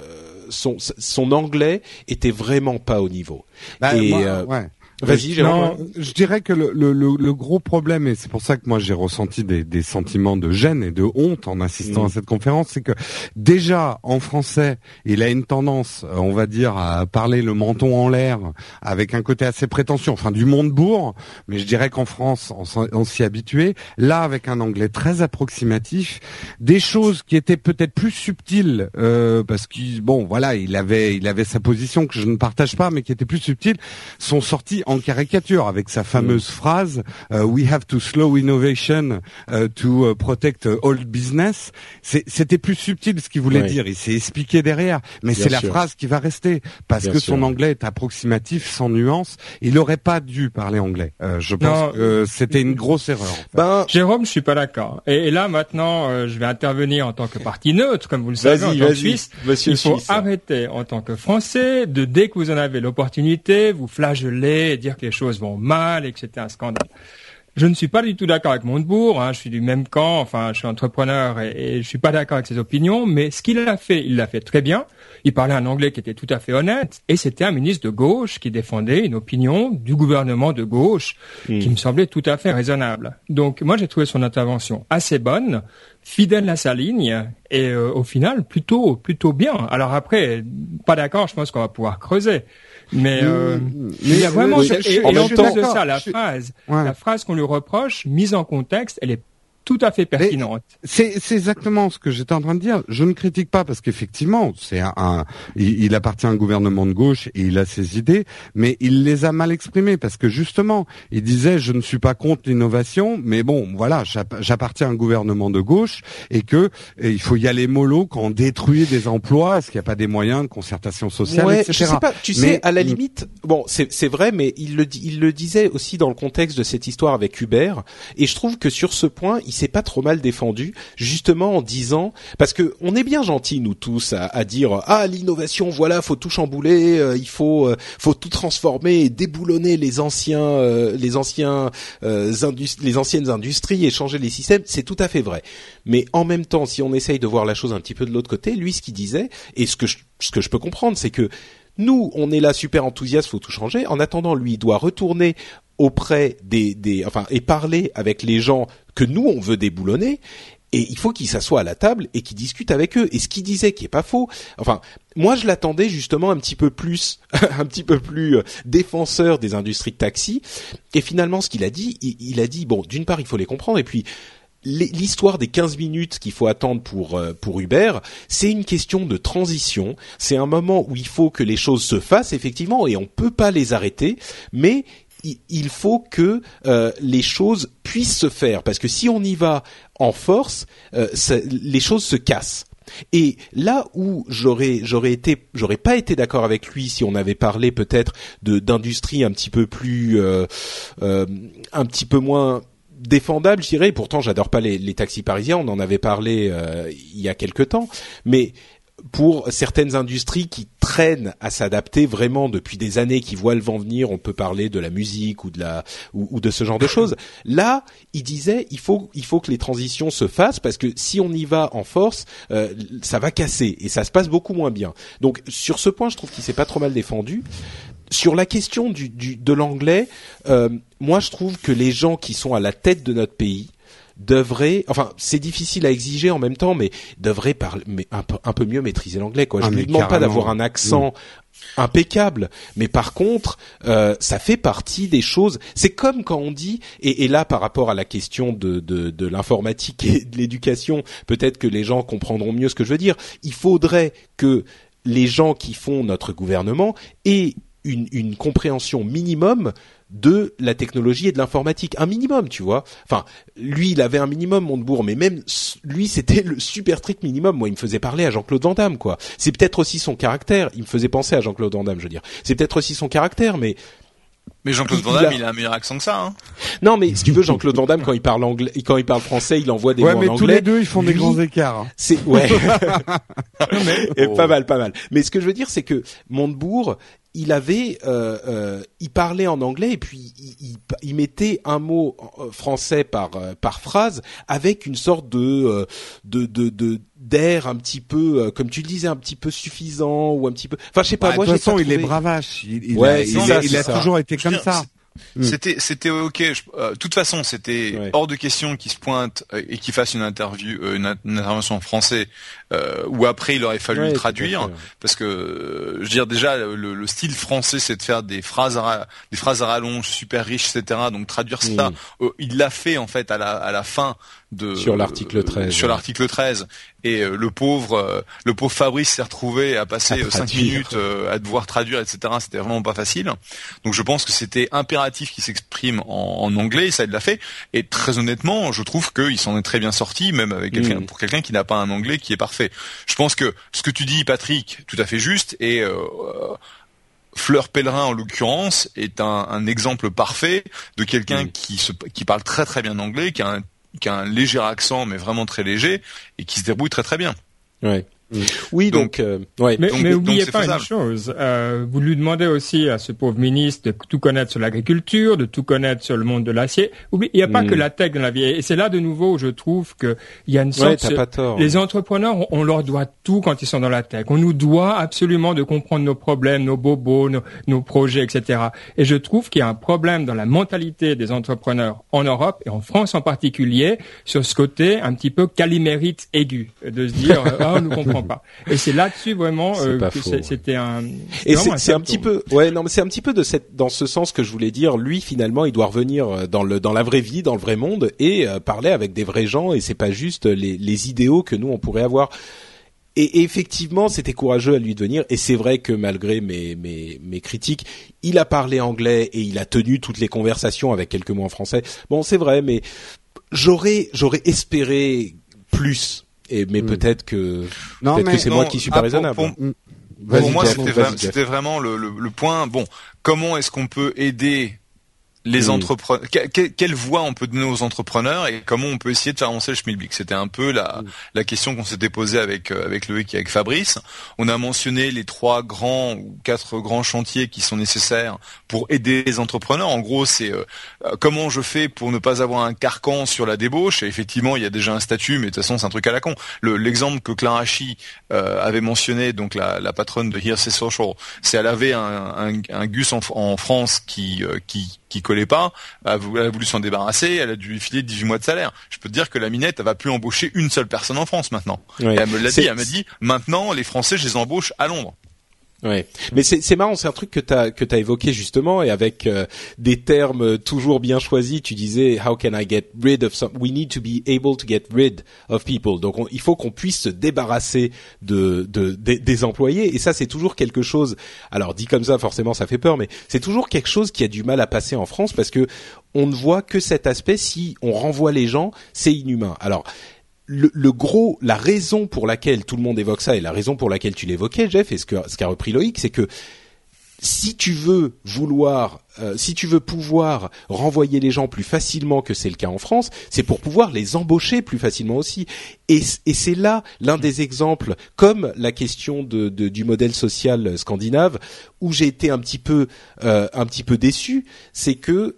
son son anglais était vraiment pas au niveau. Bah, et moi, euh, ouais. Vas-y. Non, je dirais que le, le, le, le gros problème, et c'est pour ça que moi j'ai ressenti des, des sentiments de gêne et de honte en assistant Mm. à cette conférence, c'est que déjà en français, il a une tendance, on va dire, à parler le menton en l'air, avec un côté assez prétentieux, enfin du monde bourg, mais je dirais qu'en France, on, s'y habituait. Là, avec un anglais très approximatif, des choses qui étaient peut-être plus subtiles, euh, parce qu'il, bon, voilà, il avait, il avait sa position que je ne partage pas, mais qui était plus subtile, sont sortis en caricature avec sa fameuse phrase euh, "We have to slow innovation euh, to euh, protect old business". C'est- C'était plus subtil ce qu'il voulait dire. Il s'est expliqué derrière, mais c'est la phrase qui va rester parce Bien que sûr. son anglais est approximatif, sans nuance. Il n'aurait pas dû parler anglais. Euh, je pense Non. que c'était une grosse erreur. en fait. Ben, Jérôme, je suis pas d'accord. Et, et là maintenant, euh, je vais intervenir en tant que parti neutre, comme vous le savez, en tant que Suisse. Monsieur Il faut Suisse. arrêter en tant que Français de dès que vous en avez l'opportunité, vous flageller, et dire que les choses vont mal et que c'était un scandale. Je ne suis pas du tout d'accord avec Montebourg, hein, je suis du même camp, enfin je suis entrepreneur et, et je suis pas d'accord avec ses opinions, mais ce qu'il a fait, il l'a fait très bien. Il parlait un anglais qui était tout à fait honnête et c'était un ministre de gauche qui défendait une opinion du gouvernement de gauche qui me semblait tout à fait raisonnable. Donc moi j'ai trouvé son intervention assez bonne, fidèle à sa ligne et euh, au final plutôt plutôt bien. Alors après pas d'accord, je pense qu'on va pouvoir creuser. Mais, euh, il y a vraiment je- et, je- en ça, la Je phrase, Ouais. la phrase qu'on lui reproche, mise en contexte, elle est tout à fait pertinente. C'est c'est exactement ce que j'étais en train de dire. Je ne critique pas parce qu'effectivement, c'est un, un- il, il appartient à un gouvernement de gauche et il a ses idées, mais il les a mal exprimées parce que justement, il disait je ne suis pas contre l'innovation, mais bon, voilà, j'app- j'appartiens à un gouvernement de gauche et que et il faut y aller mollo quand on détruit des emplois, est-ce qu'il n'y a pas des moyens de concertation sociale, ouais, etc. je sais pas. Tu Mais- sais, à la limite, bon, c'est c'est vrai, mais il le il le disait aussi dans le contexte de cette histoire avec Uber, et je trouve que sur ce point, il s'est pas trop mal défendu, justement en disant, parce que on est bien gentils nous tous à, dire ah l'innovation, voilà, faut tout chambouler, euh, il faut euh, faut tout transformer et déboulonner les anciens euh, les anciens les anciennes industries et changer les systèmes, c'est tout à fait vrai. Mais en même temps, si on essaye de voir la chose un petit peu de l'autre côté, lui ce qu'il disait et ce que je, ce que je peux comprendre, c'est que nous, on est là super enthousiaste, faut tout changer. En attendant, lui, il doit retourner auprès des, des, enfin, et parler avec les gens que nous on veut déboulonner. Et il faut qu'il s'assoie à la table et qu'il discute avec eux. Et ce qu'il disait, qui est pas faux. Enfin, moi, je l'attendais justement un petit peu plus, un petit peu plus euh, défenseur des industries de taxi. Et finalement, ce qu'il a dit, il, il a dit bon, d'une part, il faut les comprendre, et puis l'histoire des 15 minutes qu'il faut attendre pour euh, pour Uber, c'est une question de transition. C'est un moment où il faut que les choses se fassent effectivement et on peut pas les arrêter, mais il faut que euh, les choses puissent se faire parce que si on y va en force, euh, ça- les choses se cassent. Et là où j'aurais j'aurais été j'aurais pas été d'accord avec lui si on avait parlé peut-être de d'industrie un petit peu plus euh, euh, un petit peu moins défendable, je dirais. Pourtant, j'adore pas les, les taxis parisiens. On en avait parlé euh, il y a quelque temps, mais pour certaines industries qui traînent à s'adapter vraiment depuis des années, qui voient le vent venir, on peut parler de la musique ou de la ou, de ce genre de choses. Là, il disait il faut il faut que les transitions se fassent parce que si on y va en force, euh, ça va casser et ça se passe beaucoup moins bien. Donc sur ce point, je trouve qu'il s'est pas trop mal défendu. sur la question du, du de l'anglais, euh, moi je trouve que les gens qui sont à la tête de notre pays devraient, enfin c'est difficile à exiger en même temps, mais devraient parler mais un, peu, un peu mieux maîtriser l'anglais. Quoi. Je Ah, ne mais lui demande pas d'avoir un accent impeccable, mais par contre, euh, ça fait partie des choses. C'est comme quand on dit, et, et là par rapport à la question de, de, de l'informatique et de l'éducation, peut-être que les gens comprendront mieux ce que je veux dire. Il faudrait que les gens qui font notre gouvernement aient une, une compréhension minimum de la technologie et de l'informatique, un minimum, tu vois. Enfin, lui, il avait un minimum, Montebourg, mais même lui, c'était le super strict minimum. Moi, il me faisait parler à Jean-Claude Van Damme, quoi. C'est peut-être aussi son caractère. Il me faisait penser à Jean-Claude Van Damme, je veux dire. C'est peut-être aussi son caractère, mais Mais Jean-Claude Van Damme, il a- il a un meilleur accent que ça. Hein. non, mais si tu veux, Jean-Claude Van Damme, quand il parle anglais, quand il parle français, il envoie des Ouais, mots mais en tous anglais. les deux, ils font des grands écarts. hein. C'est ouais. Et Oh. Pas mal, pas mal. Mais ce que je veux dire, c'est que Montebourg, il avait, euh, euh, il parlait en anglais et puis il, il- il mettait un mot euh, français par euh, par phrase avec une sorte de euh, de de de- d'air un petit peu, euh, comme tu le disais, un petit peu suffisant ou un petit peu. Enfin, je sais pas. Bah, moi, de toute façon, il est bravache. Il, il Ouais, a, il, ça, a- il a toujours été comme ça. Mm. C'était, c'était ok. Euh, De toute façon, c'était Ouais. hors de question qu'il se pointe euh, et qu'il fasse une interview, euh, une, une intervention en français, euh, ou après il aurait fallu Ouais, le traduire, parce que, je veux dire déjà, le, le style français, c'est de faire des phrases, à, des phrases à rallonge super riches, etc. Donc traduire ça, Mm. il l'a fait en fait à la, à la fin de Sur l'article 13, sur ouais. l'article 13 et euh, le pauvre euh, le pauvre Fabrice s'est retrouvé à passer À euh, cinq traduire. minutes euh, à devoir traduire etc c'était vraiment pas facile donc je pense que c'était impératif qu'il s'exprime en, en anglais et ça il l'a fait et très honnêtement je trouve qu'il s'en est très bien sorti même avec quelqu'un Mm. pour quelqu'un qui n'a pas un anglais qui est parfait je pense que ce que tu dis Patrick tout à fait juste et euh, euh, Fleur Pèlerin en l'occurrence est un, un exemple parfait de quelqu'un Mm. qui se qui parle très très bien anglais, qui a un qui a un léger accent mais vraiment très léger et qui se débrouille très très bien. Oui, donc, Donc- euh, ouais. Mais, Donc- mais donc oubliez pas une chose. Euh, vous lui demandez aussi à ce pauvre ministre de tout connaître sur l'agriculture, de tout connaître sur le monde de l'acier. Oubliez, il n'y a pas Mm. que la tech dans la vie. Et c'est là de nouveau où je trouve que il y a une Ouais, sorte. t'as pas tort. les entrepreneurs, on, leur doit tout quand ils sont dans la tech. On nous doit absolument de comprendre nos problèmes, nos bobos, nos, nos projets, etc. Et je trouve qu'il y a un problème dans la mentalité des entrepreneurs en Europe et en France en particulier sur ce côté un petit peu calimérite aigu de se dire euh, ah on comprend pas. Et c'est là-dessus vraiment euh, que c'était un. Et c'est un petit peu, ouais, non, mais c'est un petit peu de cette, dans ce sens que je voulais dire. Lui, finalement, il doit revenir euh, dans le, dans la vraie vie, dans le vrai monde, et euh, parler avec des vrais gens. Et c'est pas juste les, les idéaux que nous on pourrait avoir. Et, et effectivement, c'était courageux à lui de venir. Et c'est vrai que malgré mes, mes, mes critiques, il a parlé anglais et il a tenu toutes les conversations avec quelques mots en français. Bon, c'est vrai, mais j'aurais, j'aurais espéré plus. Et mais peut-être que, peut-être que c'est moi qui suis ah, pas pour- raisonnable. pour- Pour moi, c'était vraiment le, le, le point. Bon, comment est-ce qu'on peut aider les Mm. entrepreneurs Quelle voie on peut donner aux entrepreneurs et comment on peut essayer de faire avancer le schmilblick? C'était un peu la, la question qu'on s'était posée avec euh, avec Loïc et avec Fabrice. On a mentionné les trois grands ou quatre grands chantiers qui sont nécessaires pour aider les entrepreneurs. En gros, c'est euh, euh, comment je fais pour ne pas avoir un carcan sur la débauche? Et effectivement, il y a déjà un statut, mais de toute façon, c'est un truc à la con. Le- L'exemple que Clara Chi euh, avait mentionné, donc la, la patronne de Hearsay Social, c'est elle avait un, un, un gus en, en France qui euh, qui qui collait pas, elle a voulu, s'en débarrasser, elle a dû lui filer 18 mois de salaire. Je peux te dire que la minette, elle va plus embaucher une seule personne en France maintenant. Et elle me l'a dit, elle m'a dit, maintenant les Français, je les embauche à Londres. Ouais, mais c'est marrant, c'est un truc que t'as que t'as évoqué justement et avec euh, des termes euh, toujours bien choisis. Tu disais how can I get rid of some? We need to be able to get rid of people. Donc on- il faut qu'on puisse se débarrasser de, de des employés et ça c'est toujours quelque chose. Alors dit comme ça forcément ça fait peur, mais c'est toujours quelque chose qui a du mal à passer en France parce que on ne voit que cet aspect. Si on renvoie les gens, c'est inhumain. Alors le, le gros, la raison pour laquelle tout le monde évoque ça et la raison pour laquelle tu l'évoquais, Jeff, et ce que ce qu'a repris Loïc, c'est que si tu veux vouloir, euh, si tu veux pouvoir renvoyer les gens plus facilement que c'est le cas en France, c'est pour pouvoir les embaucher plus facilement aussi. Et, et c'est là l'un des exemples, comme la question de, de- du modèle social scandinave, où j'ai été un petit peu, euh, un petit peu déçu, c'est que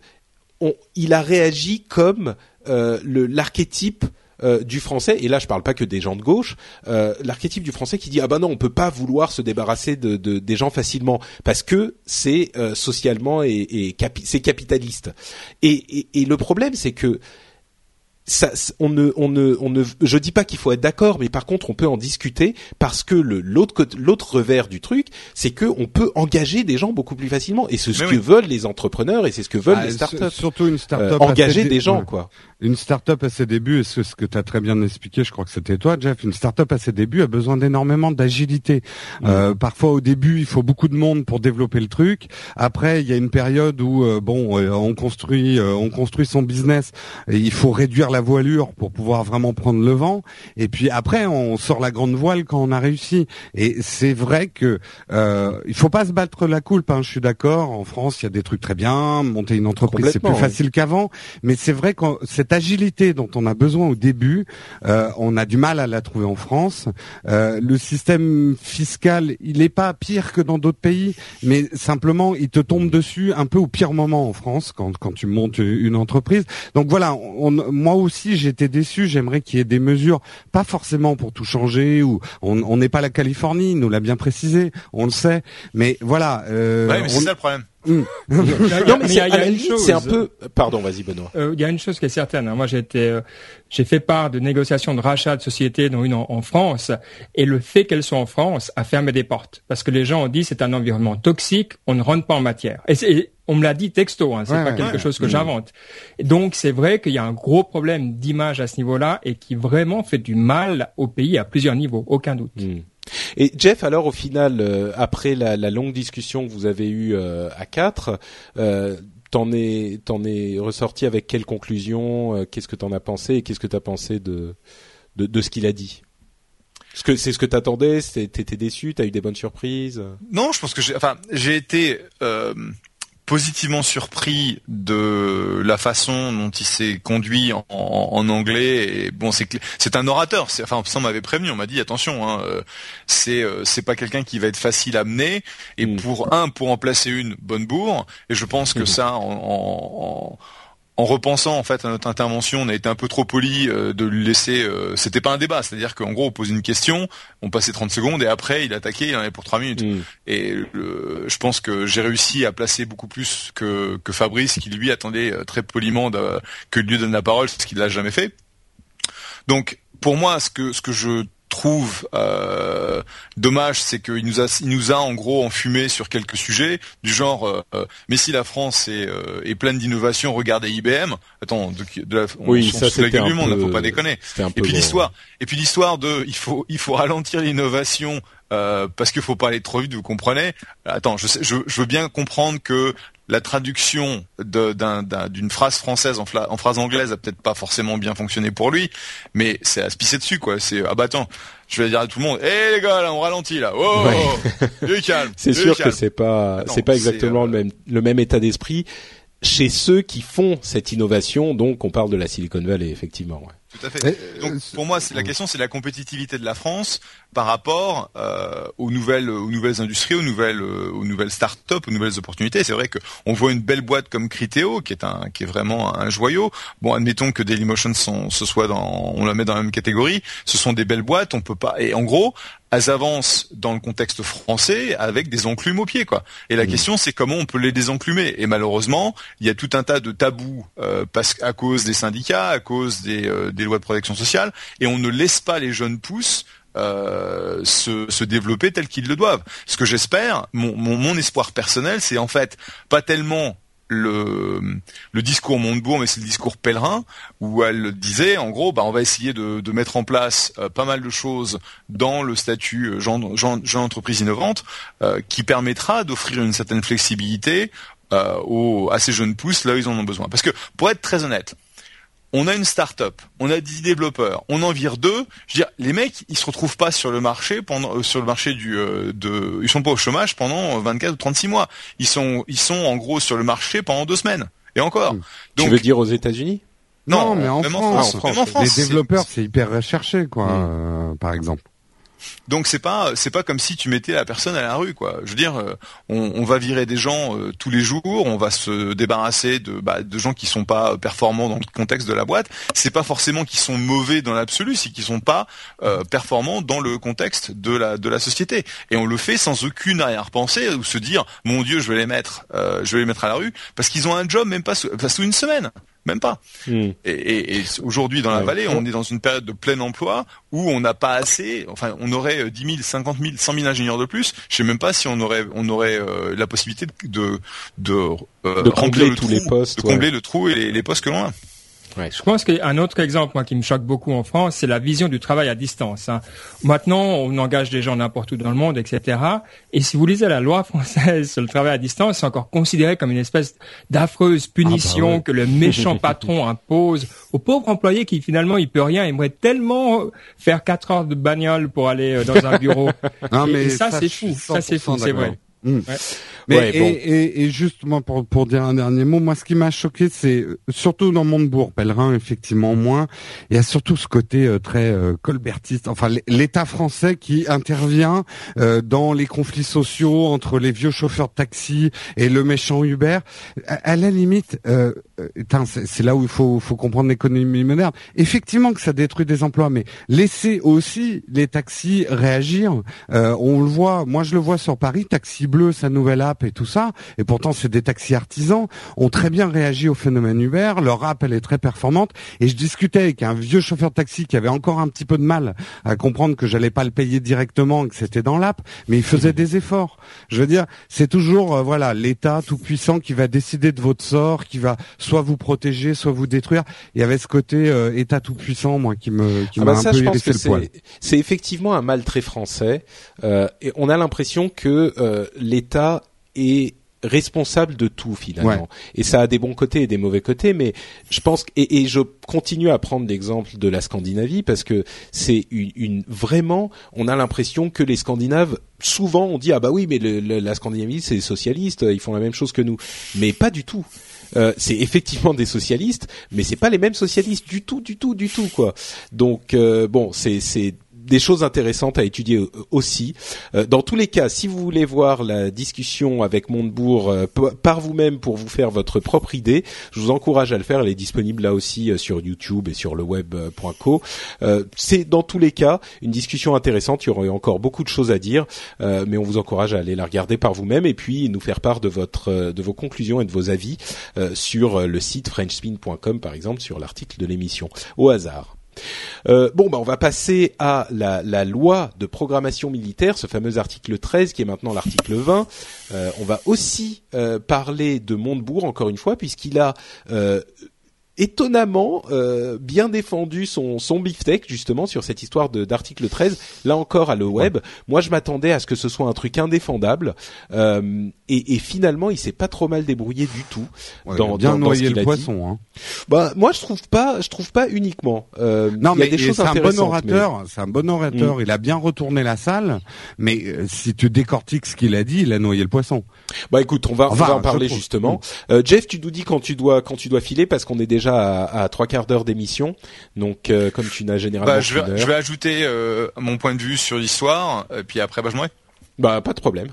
on, il a réagi comme euh, l'archétype euh, du français, et là je parle pas que des gens de gauche, euh, l'archétype du français qui dit ah bah non on peut pas vouloir se débarrasser de, de des gens facilement parce que c'est euh, socialement et, et c'est capitaliste. Et, et, et le problème c'est que ça, on ne, on ne, on ne, je dis pas qu'il faut être d'accord, mais par contre, on peut en discuter parce que l'autre l'autre revers du truc, c'est que on peut engager des gens beaucoup plus facilement, et c'est ce que veulent les entrepreneurs et c'est ce que veulent ah, les startups. Surtout une startup euh, engager des gens, quoi. Une startup à ses débuts, et ce, ce que tu as très bien expliqué, je crois que c'était toi, Jeff. Une startup à ses débuts a besoin d'énormément d'agilité. Euh, parfois, au début, il faut beaucoup de monde pour développer le truc. Après, il y a une période où euh, bon, euh, on construit, on construit son business, et il faut réduire la voilure pour pouvoir vraiment prendre le vent. Et puis après, on sort la grande voile quand on a réussi. Et c'est vrai que euh, il faut pas se battre la coulpe. Hein, je suis d'accord. En France, il y a des trucs très bien. Monter une entreprise, c'est plus facile qu'avant. Mais c'est vrai que cette agilité dont on a besoin au début, euh, on a du mal à la trouver en France. Euh, le système fiscal, il n'est pas pire que dans d'autres pays, mais simplement, il te tombe dessus un peu au pire moment en France quand, quand tu montes une entreprise. Donc voilà, on, moi aussi j'étais déçu. J'aimerais qu'il y ait des mesures, pas forcément pour tout changer. Ou on n'est pas la Californie, nous l'a bien précisé, on le sait. Mais voilà. Euh, ouais, mais c'est ça le problème. non, mais il y a, une chose. C'est un peu. Pardon, vas-y, Benoît. Euh, il y a une chose qui est certaine. Hein. Moi, j'ai été, euh, j'ai fait part de négociations de rachat de sociétés, dont une en, France, et le fait qu'elles soient en France a fermé des portes, parce que les gens ont dit c'est un environnement toxique, on ne rentre pas en matière. Et, on me l'a dit texto, hein, c'est pas quelque chose que mmh. j'invente. Donc c'est vrai qu'il y a un gros problème d'image à ce niveau-là et qui vraiment fait du mal au pays à plusieurs niveaux, aucun doute. Mmh. Et Jeff, alors au final, euh, après la, longue discussion que vous avez eue euh, à quatre, euh, t'en es t'en es ressorti avec quelle conclusion euh, Qu'est-ce que t'en as pensé et qu'est-ce que t'as pensé de de, de ce qu'il a dit? Est-ce que c'est ce que t'attendais T'étais déçu T'as eu des bonnes surprises? Non, je pense que j'ai enfin j'ai été positivement surpris de la façon dont il s'est conduit en, en, anglais. Et bon, c'est c'est un orateur. Enfin, ça m'avait prévenu. On m'a dit attention, hein, euh, c'est euh, c'est pas quelqu'un qui va être facile à mener. Et mm. pour un, pour en placer une, bonne bourre. Et je pense que mm. ça, en, en en repensant en fait à notre intervention, on a été un peu trop poli euh, de lui laisser. Euh, c'était pas un débat, c'est-à-dire qu'en gros on posait une question, on passait 30 secondes et après il attaquait, il en avait pour 3 minutes. Mm. Et je pense que j'ai réussi à placer beaucoup plus que, que Fabrice, qui lui attendait euh, très poliment que lui donne la parole, ce qu'il n'a jamais fait. Donc pour moi, ce que ce que je trouve euh, dommage, c'est qu'il nous a, il nous a en gros enfumé sur quelques sujets du genre. Euh, euh mais si la France est, euh, est pleine d'innovation, regardez IBM. Attends, de, de la, on, oui, ça c'était du monde, faut pas déconner. Et puis l'histoire, et puis l'histoire de, il faut, il faut ralentir l'innovation. Euh, parce qu'il faut pas aller trop vite, vous comprenez? Attends, je, je, je veux bien comprendre que la traduction d'une phrase française en, phrase anglaise a peut-être pas forcément bien fonctionné pour lui, mais c'est à se pisser dessus quoi. C'est ah bah attends, je vais dire à tout le monde, hé eh, les gars là, on ralentit là, oh, ouais. calme. c'est sûr que c'est pas c'est pas exactement le même le même état d'esprit chez ceux qui font cette innovation. Donc on parle de la Silicon Valley effectivement. Ouais. Tout à fait. Donc pour moi, la question, c'est la compétitivité de la France par rapport euh, aux nouvelles, aux nouvelles industries, aux nouvelles, euh, aux nouvelles start-up, aux nouvelles opportunités. C'est vrai qu'on voit une belle boîte comme Criteo, qui est un, qui est vraiment un joyau. Bon, admettons que Dailymotion sont, ce soit dans, on la met dans la même catégorie. Ce sont des belles boîtes. On peut pas. Et en gros, elles avancent dans le contexte français avec des enclumes au pied, quoi. Et la mmh. question, c'est comment on peut les désenclumer. Et malheureusement, il y a tout un tas de tabous euh, parce à cause des syndicats, à cause des, euh, des lois de protection sociale, et on ne laisse pas les jeunes pousses euh, se, se, développer tels qu'ils le doivent. Ce que j'espère, mon, mon, mon, espoir personnel, c'est en fait pas tellement le, le discours Montebourg, mais c'est le discours pèlerin, où elle disait, en gros, bah, on va essayer de, mettre en place euh, pas mal de choses dans le statut euh, jeune, entreprise innovante, euh, qui permettra d'offrir une certaine flexibilité aux, à ces jeunes pousses là où ils en ont besoin. Parce que, pour être très honnête, on a une start-up, on a 10 développeurs, on en vire deux. Je veux dire, les mecs, ils se retrouvent pas sur le marché pendant euh, sur le marché du euh, de, ils sont pas au chômage pendant 24 ou 36 mois. Ils sont ils sont en gros sur le marché pendant deux semaines. Et encore. Donc, tu veux dire aux États-Unis? Non, mais en France, les développeurs, c'est hyper recherché, quoi, mm. euh, par exemple. Donc c'est pas pas comme si tu mettais la personne à la rue quoi. Je veux dire, euh, on, va virer des gens euh, tous les jours, on va se débarrasser de bah, gens qui sont pas performants dans le contexte de la boîte. C'est pas forcément qu'ils sont mauvais dans l'absolu, c'est qu'ils sont pas euh, performants dans le contexte de la société. Et on le fait sans aucune arrière-pensée ou se dire mon Dieu je vais les mettre à la rue parce qu'ils ont un job même pas sous une semaine même pas. Hmm. Et, aujourd'hui, dans la vallée, on est dans une période de plein emploi où on n'a pas assez. Enfin, on aurait 10 000, 50 000, 100 000 ingénieurs de plus. Je sais même pas si on aurait, on aurait euh, la possibilité de de, euh, de combler tous les postes, de combler le trou et les, les postes que l'on a. Je pense qu'un autre exemple, moi, qui me choque beaucoup en France, c'est la vision du travail à distance. Hein. Maintenant, on engage des gens n'importe où dans le monde, etc. Et si vous lisez la loi française sur le travail à distance, c'est encore considéré comme une espèce d'affreuse punition ah bah que le méchant patron impose au pauvre employé qui finalement il peut rien, il aimerait tellement faire quatre heures de bagnole pour aller euh, dans un bureau. non, mais et ça, c'est fou, ça c'est fou, c'est vrai. Mm. Mais et, et, justement pour pour dire un dernier mot, moi ce qui m'a choqué, c'est euh, surtout dans Montebourg, pèlerin effectivement moins. Il y a surtout ce côté euh, très euh, colbertiste, enfin l'État français qui intervient dans les conflits sociaux entre les vieux chauffeurs de taxi et le méchant Uber. À, la limite, c'est là où il faut faut comprendre l'économie moderne. Effectivement que ça détruit des emplois, mais laissez aussi les taxis réagir. on le voit, moi je le vois sur Paris, taxi bleu, sa nouvelle app et tout ça, et pourtant c'est des taxis artisans, ont très bien réagi au phénomène Uber, leur app elle est très performante, et je discutais avec un vieux chauffeur de taxi qui avait encore un petit peu de mal à comprendre que j'allais pas le payer directement, que c'était dans l'app, mais il faisait des efforts. Je veux dire, c'est toujours euh, voilà l'État tout puissant qui va décider de votre sort, qui va soit vous protéger, soit vous détruire. Il y avait ce côté euh, État tout puissant, moi, qui me qui ah m'a bah un peu hérissé le poil. C'est effectivement un mal très français, euh, et on a l'impression que l'État est responsable de tout finalement. Et ça a des bons côtés et des mauvais côtés mais je pense et, et je continue à prendre l'exemple de la Scandinavie parce que c'est une, une, vraiment on a l'impression que les Scandinaves souvent on dit ah bah oui mais le, la Scandinavie c'est socialiste ils font la même chose que nous. Mais pas du tout. Euh, c'est effectivement des socialistes, mais c'est pas les mêmes socialistes. Du tout, du tout, du tout quoi. Donc euh, bon, c'est c'est des choses intéressantes à étudier euh, aussi. Euh, dans tous les cas, si vous voulez voir la discussion avec Montebourg euh, par vous-même pour vous faire votre propre idée, je vous encourage à le faire. Elle est disponible là aussi sur YouTube et sur le web.co. C'est dans tous les cas une discussion intéressante. Il y aurait encore beaucoup de choses à dire, mais on vous encourage à aller la regarder par vous-même et puis nous faire part de votre de vos conclusions et de vos avis sur le site frenchspin.com par exemple sur l'article de l'émission au hasard. Euh, bon, bah, on va passer à la, loi de programmation militaire, ce fameux article 13 qui est maintenant l'article 20. Euh, on va aussi euh, parler de Montebourg encore une fois puisqu'il a étonnamment euh, bien défendu son son beefsteak justement sur cette histoire d'article 13 là encore à le web moi je m'attendais à ce que ce soit un truc indéfendable euh, et, et, finalement il s'est pas trop mal débrouillé du tout dans, bien dans, noyé le poisson hein. bah moi je trouve pas je trouve pas uniquement. Euh, non mais c'est un bon orateur c'est un bon orateur. Il a bien retourné la salle mais euh, si tu décortiques ce qu'il a dit il a noyé le poisson. Bah écoute on va on va en parler justement. Mm. euh, Jeff tu nous dis quand tu dois quand tu dois filer parce qu'on est déjà à, trois quarts d'heure d'émission. Donc, euh, comme tu n'as généralement bah, je, vais, je vais ajouter euh, mon point de vue sur l'histoire, et puis après, bah, je m'en Bah, pas de problème.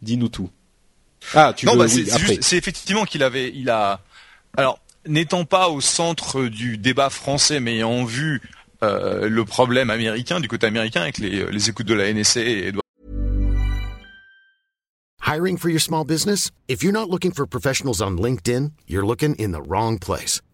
Dis-nous tout. Ah, tu non, veux, bah, c'est effectivement qu'il avait, il a. Alors, n'étant pas au centre du débat français, mais ayant vu euh, le problème américain, du côté américain, avec les, les écoutes de la NSA et Hiring for your small business? If you're not looking for professionals on LinkedIn, you're looking in the wrong place.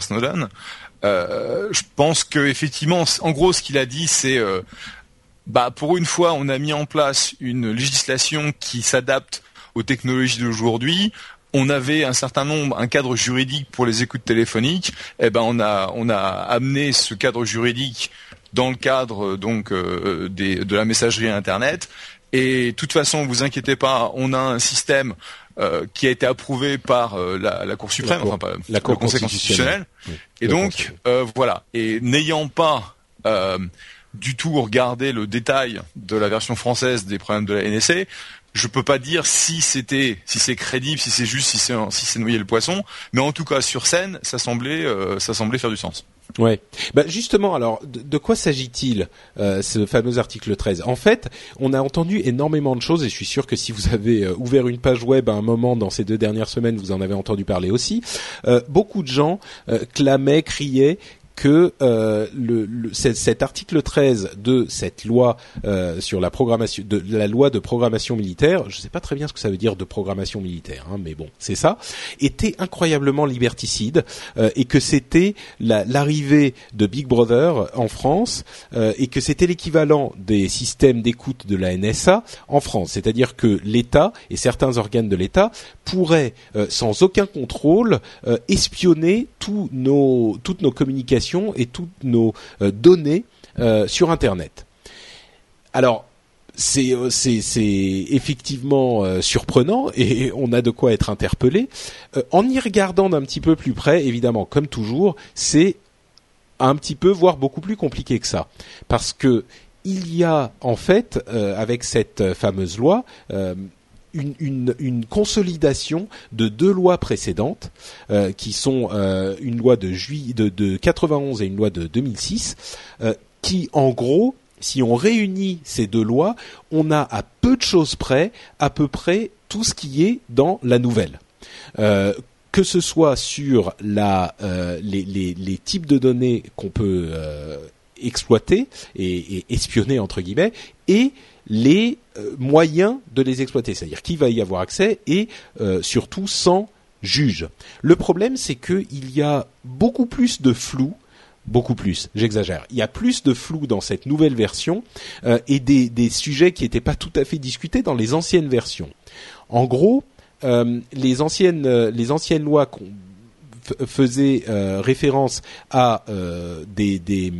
Snowden, euh, je pense que effectivement, en gros, ce qu'il a dit, c'est euh, bah pour une fois, on a mis en place une législation qui s'adapte aux technologies d'aujourd'hui. On avait un certain nombre, un cadre juridique pour les écoutes téléphoniques. Eh ben, on a on a amené ce cadre juridique dans le cadre donc euh, des, de la messagerie internet. Et de toute façon, vous inquiétez pas, on a un système euh, qui a été approuvé par euh, la, la, Cour suprême, la cour, enfin pas, la Cour le Conseil constitutionnel. Oui, et donc euh, voilà. Et n'ayant pas du tout regardé le détail de la version française des problèmes de la NSA, je peux pas dire si c'était, si c'est crédible, si c'est juste, si c'est, si noyer le poisson. Mais en tout cas, sur scène, ça semblait, ça semblait faire du sens. Ouais. Bah justement, alors de, quoi s'agit-il euh, ce fameux article 13 En fait, on a entendu énormément de choses et je suis sûr que si vous avez euh, ouvert une page web à un moment dans ces deux dernières semaines, vous en avez entendu parler aussi. Euh, beaucoup de gens euh, clamaient, criaient que euh, le, le, cet article 13 de cette loi euh, sur la programmation de la loi de programmation militaire, je ne sais pas très bien ce que ça veut dire de programmation militaire, hein, mais bon, c'est ça, était incroyablement liberticide euh, et que c'était l'arrivée de Big Brother en France euh, et que c'était l'équivalent des systèmes d'écoute de la NSA en France, c'est-à-dire que l'État et certains organes de l'État pourraient euh, sans aucun contrôle espionner tous nos toutes nos communications et toutes nos euh, données euh, sur Internet. Alors, c'est c'est effectivement euh, surprenant et on a de quoi être interpellé. Euh, en y regardant d'un petit peu plus près, évidemment, comme toujours, c'est un petit peu, voire beaucoup plus compliqué que ça, parce que il y a en fait, euh, avec cette fameuse loi, une, une, une, consolidation de deux lois précédentes euh, qui sont euh, une loi de juillet de, de 91 et une loi de 2006 euh, qui en gros si on réunit ces deux lois on a à peu de choses près à peu près tout ce qui est dans la nouvelle. Que ce soit sur la, les, les, les, types de données qu'on peut exploiter et, et, espionner entre guillemets et les euh, moyens de les exploiter, c'est-à-dire qui va y avoir accès et euh, surtout sans juge. Le problème, c'est qu'il y a beaucoup plus de flou beaucoup plus, j'exagère. Il y a plus de flou dans cette nouvelle version euh, et des, des, sujets qui n'étaient pas tout à fait discutés dans les anciennes versions. En gros, euh, les anciennes les anciennes lois faisaient euh, référence à des, des,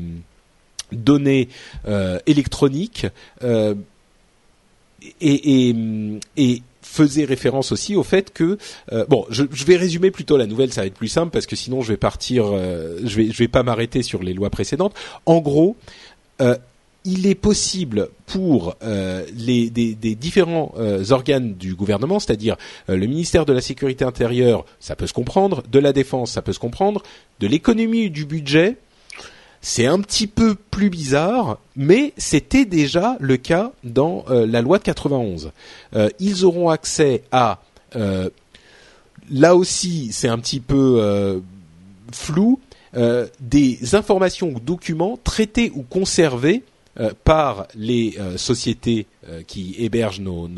données électroniques et, et, et faisait référence aussi au fait que euh, bon, je, je, vais résumer plutôt la nouvelle, ça va être plus simple parce que sinon je vais partir, euh, je vais je vais pas m'arrêter sur les lois précédentes. En gros, euh, il est possible pour euh, les des, des différents euh, organes du gouvernement, c'est-à-dire le ministère de la Sécurité intérieure, ça peut se comprendre, de la Défense, ça peut se comprendre, de l'économie du budget, c'est un petit peu plus bizarre, mais c'était déjà le cas dans euh, la loi de 91. Euh, ils auront accès à, euh, là aussi c'est un petit peu flou, des informations ou documents traités ou conservés par les euh, sociétés euh, qui hébergent nos,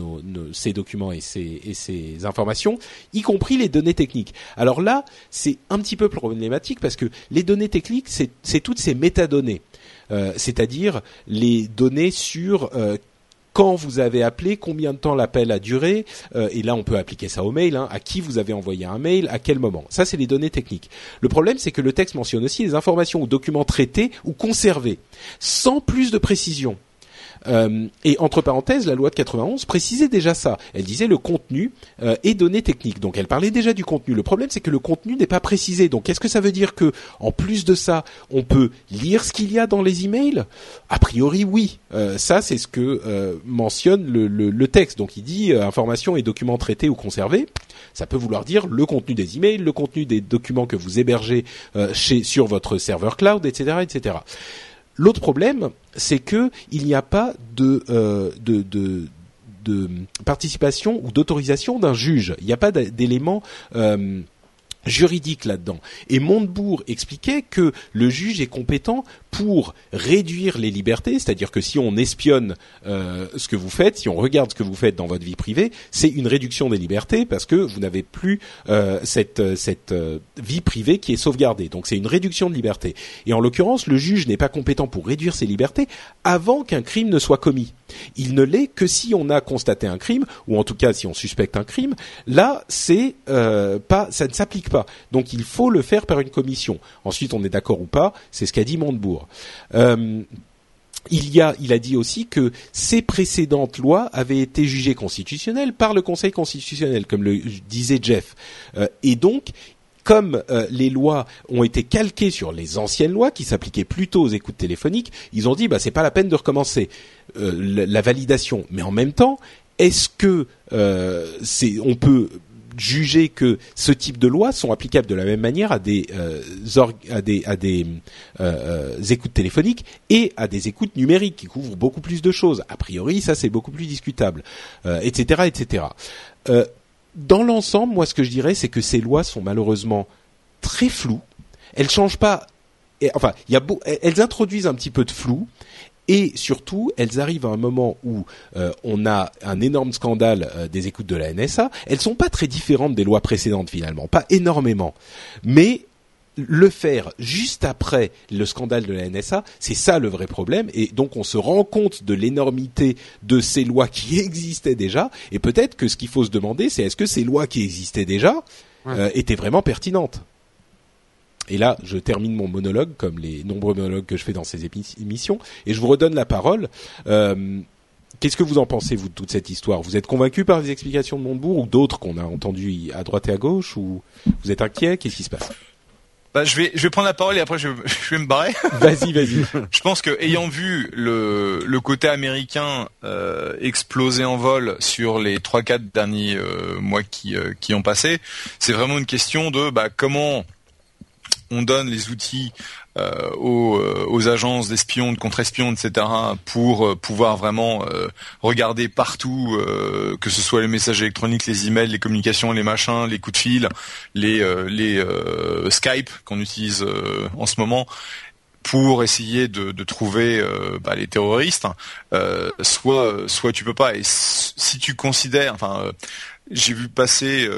ces documents et ces, et ces informations, y compris les données techniques. Alors là, c'est un petit peu problématique parce que les données techniques, c'est toutes ces métadonnées, c'est-à-dire les données sur quand vous avez appelé, combien de temps l'appel a duré, euh, et là on peut appliquer ça au mail, hein, à qui vous avez envoyé un mail, à quel moment. Ça c'est les données techniques. Le problème c'est que le texte mentionne aussi les informations ou documents traités ou conservés, sans plus de précision. Euh, et entre parenthèses, la loi de 91 précisait déjà ça. Elle disait le contenu euh, et données techniques. Donc elle parlait déjà du contenu. Le problème, c'est que le contenu n'est pas précisé. Donc est-ce que ça veut dire que, en plus de ça, on peut lire ce qu'il y a dans les emails? A priori, oui. Euh, ça, c'est ce que euh, mentionne le, le, le, texte. Donc il dit euh, informations et documents traités ou conservés. Ça peut vouloir dire le contenu des emails, le contenu des documents que vous hébergez euh, chez sur votre serveur cloud, etc., etc. L'autre problème, c'est que il n'y a pas de, euh, de, participation ou d'autorisation d'un juge. Il n'y a pas d'éléments euh, juridique là-dedans. Et Montebourg expliquait que le juge est compétent pour réduire les libertés, c'est-à-dire que si on espionne euh, ce que vous faites, si on regarde ce que vous faites dans votre vie privée, c'est une réduction des libertés parce que vous n'avez plus euh, cette, cette euh, vie privée qui est sauvegardée. Donc c'est une réduction de liberté. Et en l'occurrence, le juge n'est pas compétent pour réduire ses libertés avant qu'un crime ne soit commis. Il ne l'est que si on a constaté un crime, ou en tout cas si on suspecte un crime. Là, c'est pas, ça ne s'applique pas. Donc il faut le faire par une commission. Ensuite, on est d'accord ou pas, c'est ce qu'a dit Montebourg. Euh, il a, dit aussi que ces précédentes lois avaient été jugées constitutionnelles par le Conseil constitutionnel, comme le disait Jeff. Euh, et donc, comme euh, les lois ont été calquées sur les anciennes lois qui s'appliquaient plutôt aux écoutes téléphoniques, ils ont dit bah c'est pas la peine de recommencer la, validation. Mais en même temps, est-ce que on peut juger que ce type de lois sont applicables de la même manière à des euh, à des à des euh, euh, écoutes téléphoniques et à des écoutes numériques qui couvrent beaucoup plus de choses. A priori, ça c'est beaucoup plus discutable, etc., etc. dans l'ensemble, moi, ce que je dirais, c'est que ces lois sont malheureusement très floues. Elles changent pas. enfin, il y a elles introduisent un petit peu de flou et surtout, elles arrivent à un moment où euh, on a un énorme scandale euh, des écoutes de la NSA. Elles sont pas très différentes des lois précédentes finalement, pas énormément, mais le faire juste après le scandale de la NSA, c'est ça le vrai problème. Et donc on se rend compte de l'énormité de ces lois qui existaient déjà. Et peut-être que ce qu'il faut se demander, c'est est-ce que ces lois qui existaient déjà euh, étaient vraiment pertinentes? Et là, je termine mon monologue, comme les nombreux monologues que je fais dans ces émissions, et je vous redonne la parole. Euh, Qu'est-ce que vous en pensez, vous, de toute cette histoire? Vous êtes convaincu par les explications de Montebourg ou d'autres qu'on a entendues à droite et à gauche Ou vous êtes inquiet? Qu'est-ce qui se passe? Bah, je vais je vais prendre la parole et après je, je vais me barrer. Vas-y, vas-y. je pense que ayant vu le le côté américain euh, exploser en vol sur les trois quatre derniers euh, mois qui euh, qui ont passé, c'est vraiment une question de bah comment on donne les outils euh, euh, aux, agences d'espions, de contre-espions, etc., pour euh, pouvoir vraiment regarder partout, que ce soit les messages électroniques, les emails, les communications, les machins, les coups de fil, les, les Skype qu'on utilise en ce moment, pour essayer de, trouver bah, les terroristes, soit soit tu peux pas. Et si tu considères, enfin, j'ai vu passer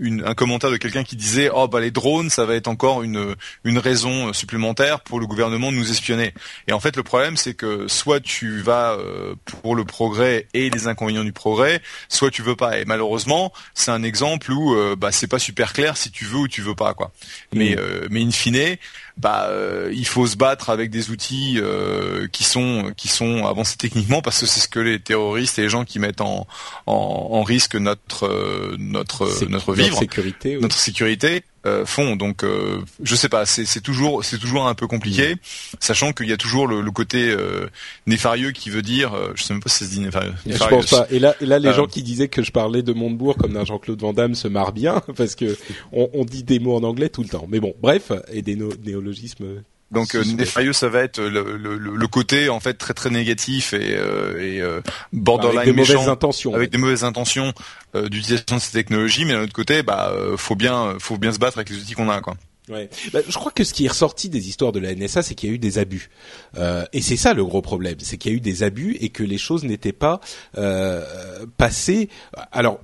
un commentaire de quelqu'un qui disait oh bah les drones ça va être encore une une raison supplémentaire pour le gouvernement de nous espionner. Et en fait le problème c'est que soit tu vas euh, pour le progrès et les inconvénients du progrès, soit tu veux pas. Et malheureusement c'est un exemple où euh, bah c'est pas super clair si tu veux ou tu veux pas quoi. Mais mm. euh, mais in fine bah euh, il faut se battre avec des outils euh, qui sont qui sont avancés techniquement parce que c'est ce que les terroristes et les gens qui mettent en en, en risque notre euh, notre notre vivre, notre sécurité, notre sécurité euh, font. Donc, euh, je sais pas, c'est toujours, c'est toujours un peu compliqué, mm. sachant qu'il y a toujours le, côté euh, néfarieux qui veut dire, je sais même pas si ça se dit néfarieux. je pense pas. Et là, et là, les gens qui disaient que je parlais de Montebourg comme d'un Jean-Claude Van Damme se marrent bien parce que on, on, dit des mots en anglais tout le temps. Mais bon, bref, et des néologismes donc euh, ça va être le, le, le, côté en fait très très négatif et, euh, et euh, borderline avec des méchant, mauvaises intentions, avec des mauvaises intentions euh, d'utilisation de ces technologies, mais d'un autre côté, bah euh, faut bien faut bien se battre avec les outils qu'on a quoi. Ouais. Bah, je crois que ce qui est ressorti des histoires de la NSA, c'est qu'il y a eu des abus. Euh, et c'est ça le gros problème, c'est qu'il y a eu des abus et que les choses n'étaient pas euh, passées. Alors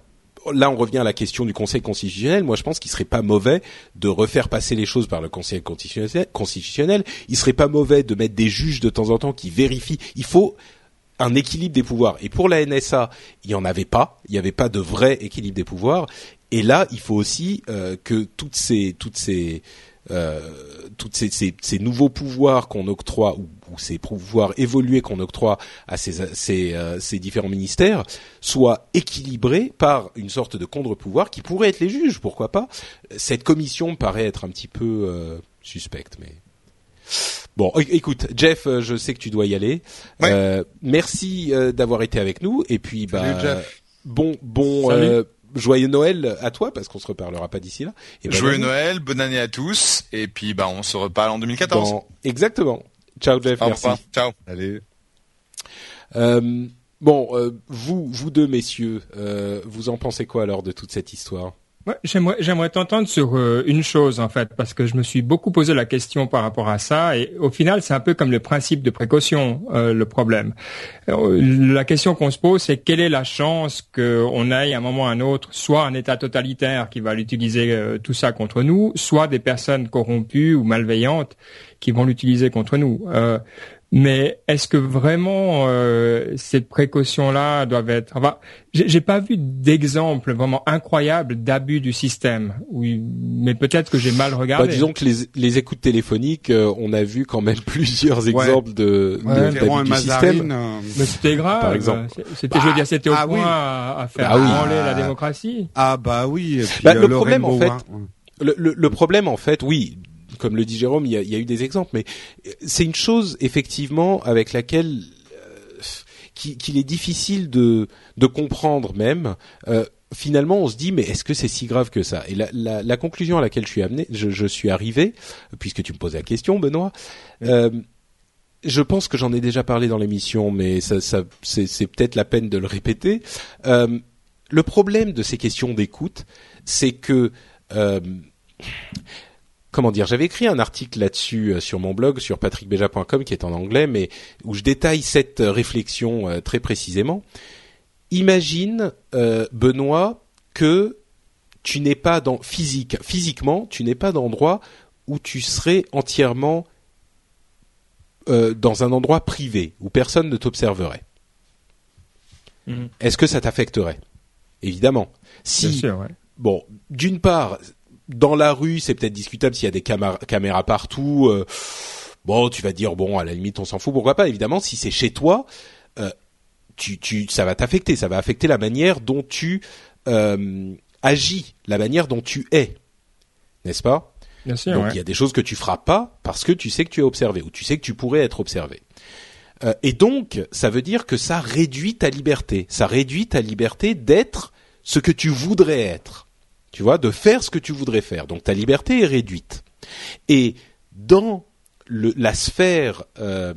là, on revient à la question du Conseil constitutionnel. Moi, je pense qu'il serait pas mauvais de refaire passer les choses par le Conseil constitutionnel. Il serait pas mauvais de mettre des juges de temps en temps qui vérifient. Il faut un équilibre des pouvoirs. Et pour la NSA, il n'y en avait pas. Il n'y avait pas de vrai équilibre des pouvoirs. Et là, il faut aussi euh, que toutes ces, toutes ces euh, tous ces, ces, ces, nouveaux pouvoirs qu'on octroie ou, ou, ces pouvoirs évolués qu'on octroie à ces, ces, euh, ces, différents ministères soient équilibrés par une sorte de contre-pouvoir qui pourrait être les juges, pourquoi pas. Cette commission paraît être un petit peu euh, suspecte, mais bon. Écoute, Jeff, euh, je sais que tu dois y aller. Ouais. merci d'avoir été avec nous et puis bah bon bon joyeux Noël à toi parce qu'on se reparlera pas d'ici là. Et joyeux Noël, bonne année à tous et puis bah on se reparle en 2014. Exactement. Ciao Jeff, Au merci. Ciao. Allez. Euh, bon, euh, vous, vous deux messieurs, euh, vous en pensez quoi alors de toute cette histoire? J'aimerais, j'aimerais t'entendre sur euh, une chose en fait, parce que je me suis beaucoup posé la question par rapport à ça, et au final, c'est un peu comme le principe de précaution euh, le problème. Euh, la question qu'on se pose, c'est quelle est la chance qu'on aille à un moment ou à un autre, soit un État totalitaire qui va l'utiliser tout ça contre nous, soit des personnes corrompues ou malveillantes qui vont l'utiliser contre nous. Mais est-ce que vraiment euh, cette précaution-là doivent être Enfin, j'ai pas vu d'exemple vraiment incroyable d'abus du système. Oui, mais peut-être que j'ai mal regardé. Bah, disons que les, les écoutes téléphoniques, euh, on a vu quand même plusieurs exemples de, Ouais, de- d'abus du Mazarine, système. euh, Mais c'était grave. Par exemple. C'était, je veux dire, c'était au ah point oui. à, à faire Ah branler la Ah. démocratie. Ah bah oui. Et puis, Bah, euh, le problème, en Rainbow fait, War. Le, le, le problème, en fait, oui, comme le dit Jérôme, il y a, il y a eu des exemples, mais c'est une chose effectivement avec laquelle euh, qui- qu'il est difficile de, de comprendre même. Euh, finalement, on se dit, mais est-ce que c'est si grave que ça? Et la, la, la conclusion à laquelle je suis amené, je, je suis arrivé, puisque tu me posais la question, Benoît. Euh, je pense que j'en ai déjà parlé dans l'émission, mais ça, ça, c'est, c'est peut-être la peine de le répéter. Euh, le problème de ces questions d'écoute, c'est que euh, comment dire J'avais écrit un article là-dessus euh, sur mon blog sur patrickbeja.com qui est en anglais, mais où je détaille cette euh, réflexion euh, très précisément. Imagine euh, Benoît que tu n'es pas dans physique, physiquement, tu n'es pas d'endroit où tu serais entièrement euh, dans un endroit privé où personne ne t'observerait. Mhm. Est-ce que ça t'affecterait? Évidemment. Bien Si sûr, ouais. bon, d'une part, dans la rue, c'est peut-être discutable s'il y a des caméras partout. euh, bon, tu vas dire bon, à la limite, on s'en fout. Pourquoi pas Évidemment, si c'est chez toi, euh, tu, tu, ça va t'affecter. Ça va affecter la manière dont tu euh, agis, la manière dont tu es, n'est-ce pas? Bien sûr, donc ouais. il y a des choses que tu feras pas parce que tu sais que tu es observé ou tu sais que tu pourrais être observé. Et donc ça veut dire que ça réduit ta liberté, ça réduit ta liberté d'être ce que tu voudrais être. Tu vois, de faire ce que tu voudrais faire. Donc ta liberté est réduite. Et dans la sphère euh,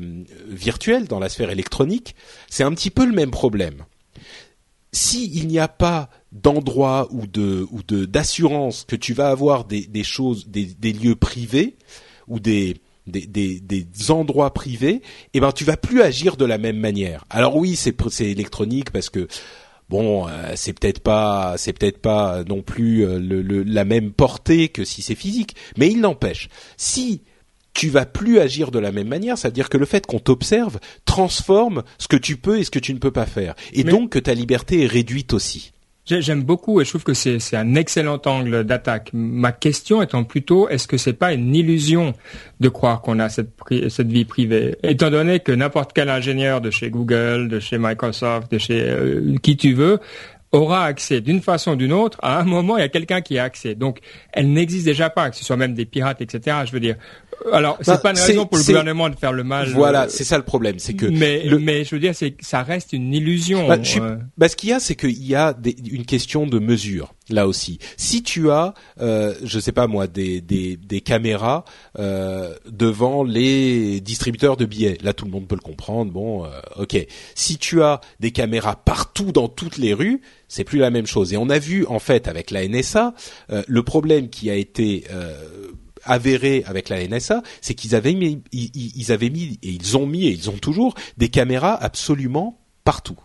virtuelle, dans la sphère électronique, c'est un petit peu le même problème. Si il n'y a pas d'endroit ou de ou de d'assurance que tu vas avoir des, des choses, des, des lieux privés ou des des, des, des endroits privés, eh ben tu vas plus agir de la même manière. Alors oui, c'est c'est électronique parce que bon, euh, c'est peut-être pas c'est peut-être pas non plus euh, le, le- la même portée que si c'est physique, mais il n'empêche. Si tu vas plus agir de la même manière, ça veut dire que le fait qu'on t'observe transforme ce que tu peux et ce que tu ne peux pas faire, et Mais- donc que ta liberté est réduite aussi. J'ai- J'aime beaucoup et je trouve que c'est un excellent angle d'attaque. Ma question étant plutôt, est-ce que c'est pas une illusion de croire qu'on a cette, cette vie privée? Étant donné que n'importe quel ingénieur de chez Google, de chez Microsoft, de chez euh, qui tu veux, aura accès d'une façon ou d'une autre. À un moment, il y a quelqu'un qui a accès. Donc, elle n'existe déjà pas, que ce soit même des pirates, etc. Je veux dire. Alors, c'est Bah, pas une raison pour le gouvernement de faire le mal. Voilà, euh, c'est ça le problème, c'est que mais, le- mais je veux dire, c'est ça reste une illusion. Bah, je suis- euh. bah, ce qu'il y a, c'est qu'il y a des- une question de mesure là aussi. Si tu as, euh, je sais pas moi, des, des, des caméras euh, devant les distributeurs de billets, là tout le monde peut le comprendre. Bon, euh, ok. Si tu as des caméras partout dans toutes les rues, c'est plus la même chose. Et on a vu en fait avec la NSA euh, le problème qui a été euh, avéré avec la NSA, c'est qu'ils avaient mis, ils, avaient mis et ils ont mis et ils ont toujours des caméras absolument partout.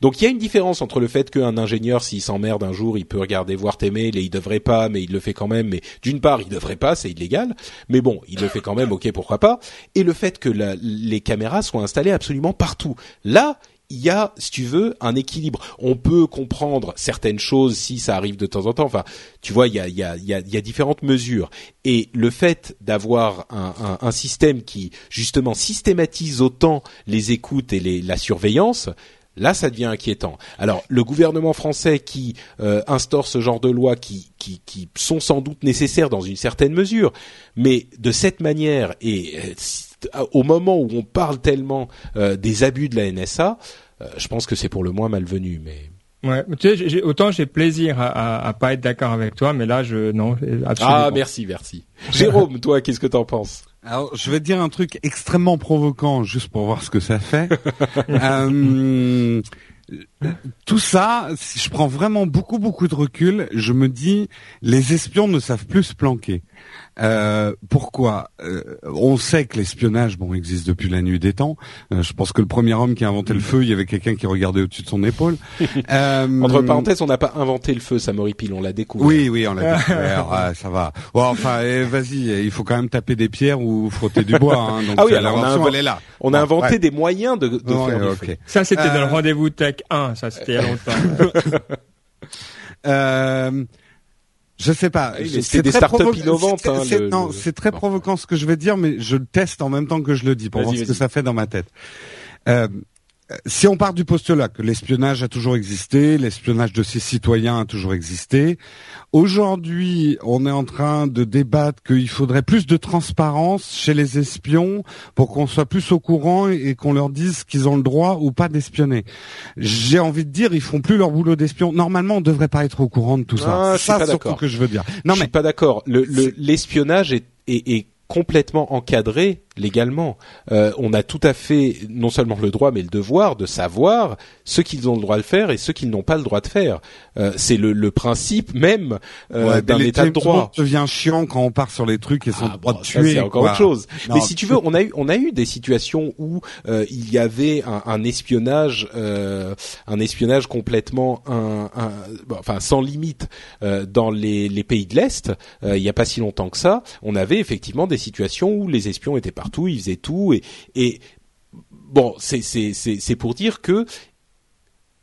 Donc il y a une différence entre le fait qu'un ingénieur, s'il s'emmerde un jour, il peut regarder voir tes mails et il devrait pas, mais il le fait quand même. Mais d'une part, il devrait pas, c'est illégal. Mais bon, il le fait quand même, ok, pourquoi pas. Et le fait que les caméras soient installées absolument partout. Là, il y a, si tu veux, un équilibre. On peut comprendre certaines choses si ça arrive de temps en temps. Enfin, tu vois, il y a, y a, y a, y a différentes mesures. Et le fait d'avoir un, un, un système qui justement systématise autant les écoutes et les, la surveillance, Là, ça devient inquiétant. Alors, le gouvernement français qui euh, instaure ce genre de lois qui, qui, qui sont sans doute nécessaires dans une certaine mesure, mais de cette manière et euh, au moment où on parle tellement euh, des abus de la NSA, euh, je pense que c'est pour le moins malvenu. Mais Ouais, tu sais, j'ai- j'ai- autant j'ai plaisir à, à, à pas être d'accord avec toi, mais là, je non, absolument. ah, merci, merci. Jérôme, toi, qu'est-ce que t'en penses? Alors, je vais te dire un truc extrêmement provoquant, juste pour voir ce que ça fait. Euh, tout ça, si je prends vraiment beaucoup beaucoup de recul, je me dis les espions ne savent plus se planquer. Euh, pourquoi euh, On sait que l'espionnage, bon, existe depuis la nuit des temps. Euh, je pense que le premier homme qui a inventé le feu, il y avait quelqu'un qui regardait au-dessus de son épaule. Euh, Entre parenthèses, on n'a pas inventé le feu, ça Pile, on l'a découvert. Oui, oui, on l'a découvert. ça va. Bon, enfin, eh, vas-y, il faut quand même taper des pierres ou frotter du bois. Hein, donc ah oui, alors on a, elle est là. On a inventé des moyens de, de faire okay. Ça, c'était dans le rendez-vous Tech 1. Ça, c'était il y a longtemps. euh, je sais pas. C'est des startups innovantes. Hein, non, c'est très provoquant ce que je vais dire, mais je le teste en même temps que je le dis pour voir ce que ça fait dans ma tête. Euh, si on part du postulat que l'espionnage a toujours existé, l'espionnage de ses citoyens a toujours existé, aujourd'hui on est en train de débattre qu'il faudrait plus de transparence chez les espions pour qu'on soit plus au courant et qu'on leur dise qu'ils ont le droit ou pas d'espionner. J'ai envie de dire, ils font plus leur boulot d'espion. Normalement, on devrait pas être au courant de tout ça. Ah, ça, c'est surtout que je veux dire. Non, je mais suis pas d'accord. L'espionnage est, est, est complètement encadré légalement. Euh, on a tout à fait non seulement le droit mais le devoir de savoir ce qu'ils ont le droit de faire et ce qu'ils n'ont pas le droit de faire. Euh, c'est le, le, principe même euh, d'un état de droit. Ça devient chiant quand on part sur les trucs et son ah, droit de tuer. C'est encore autre chose. mais si tu veux, on a eu on a eu des situations où euh, il y avait un, un espionnage, euh, un espionnage complètement un, un, enfin sans limite dans les, les pays de l'est. il n'y a pas si longtemps que ça, on avait effectivement des situations où les espions étaient partout, ils faisaient tout et, et bon, c'est pour dire que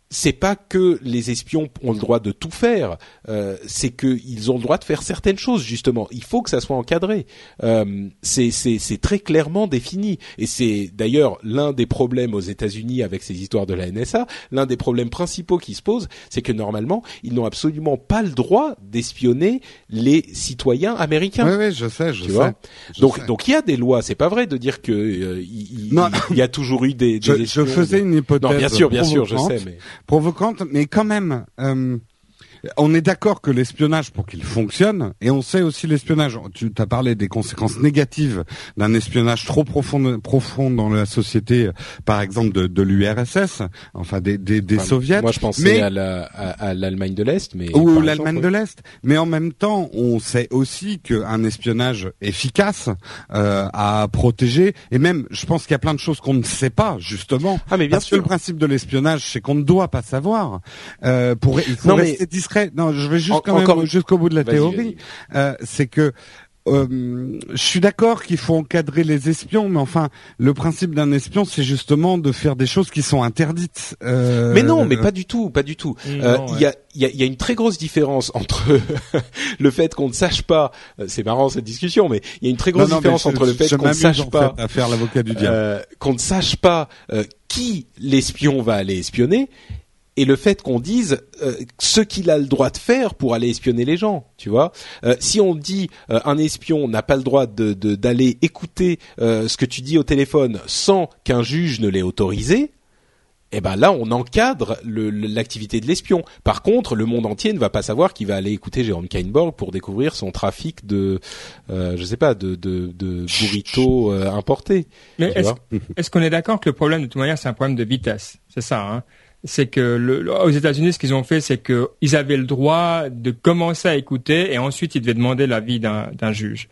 c'est pas que les espions ont le droit de tout faire, euh, c'est qu'ils ont le droit de faire certaines choses justement. Il faut que ça soit encadré. Euh, c'est très clairement défini et c'est d'ailleurs l'un des problèmes aux États-Unis avec ces histoires de la NSA. L'un des problèmes principaux qui se posent, c'est que normalement ils n'ont absolument pas le droit d'espionner les citoyens américains. Oui, oui, je sais, je sais. donc donc il y a des lois. C'est pas vrai de dire que euh, il, y a toujours eu des. des je, je, faisais une hypothèse. Non, bien sûr, bien sûr, je sais, mais provocante, mais quand même. Euh, on est d'accord que l'espionnage, pour qu'il fonctionne, et on sait aussi l'espionnage. Tu as parlé des conséquences négatives d'un espionnage trop profond, profond dans la société, par exemple de, de l'URSS, enfin des, des, des soviets. Moi, je pensais à, l'Allemagne de l'Est, mais ou l'Allemagne de l'Est. Mais en même temps, on sait aussi qu'un espionnage efficace euh, à protéger, et même, je pense qu'il y a plein de choses qu'on ne sait pas justement. Ah, mais bien parce sûr. que le principe de l'espionnage, c'est qu'on ne doit pas savoir. Euh, pour il faut non, rester mais non, je vais juste quand même jusqu'au bout de la théorie. Euh, c'est que euh, je suis d'accord qu'il faut encadrer les espions, mais enfin, le principe d'un espion, c'est justement de faire des choses qui sont interdites. Euh... Mais non, mais pas du tout, pas du tout. Euh, il y, a, y, a, y, a, une très grosse différence entre le fait qu'on ne sache pas. Euh, c'est marrant cette discussion, mais il y a une très grosse différence entre le fait qu'on ne sache pas à faire l'avocat du diable, qu'on ne sache pas qui l'espion va aller espionner et le fait qu'on dise euh, ce qu'il a le droit de faire pour aller espionner les gens, tu vois. Euh, si on dit euh, un espion n'a pas le droit de d'aller écouter ce que tu dis au téléphone sans qu'un juge ne l'ait autorisé, eh ben là on encadre l'activité de l'espion. Par contre, le monde entier ne va pas savoir qu'il va aller écouter Jérôme Kainborg pour découvrir son trafic de, euh, je sais pas, de, de, de burritos importés. Mais est-ce qu'on est d'accord que le problème de toute manière c'est un problème de vitesse, c'est ça hein c'est que le, aux États-Unis, ce qu'ils ont fait, c'est qu'ils avaient le droit de commencer à écouter et ensuite ils devaient demander l'avis d'un juge.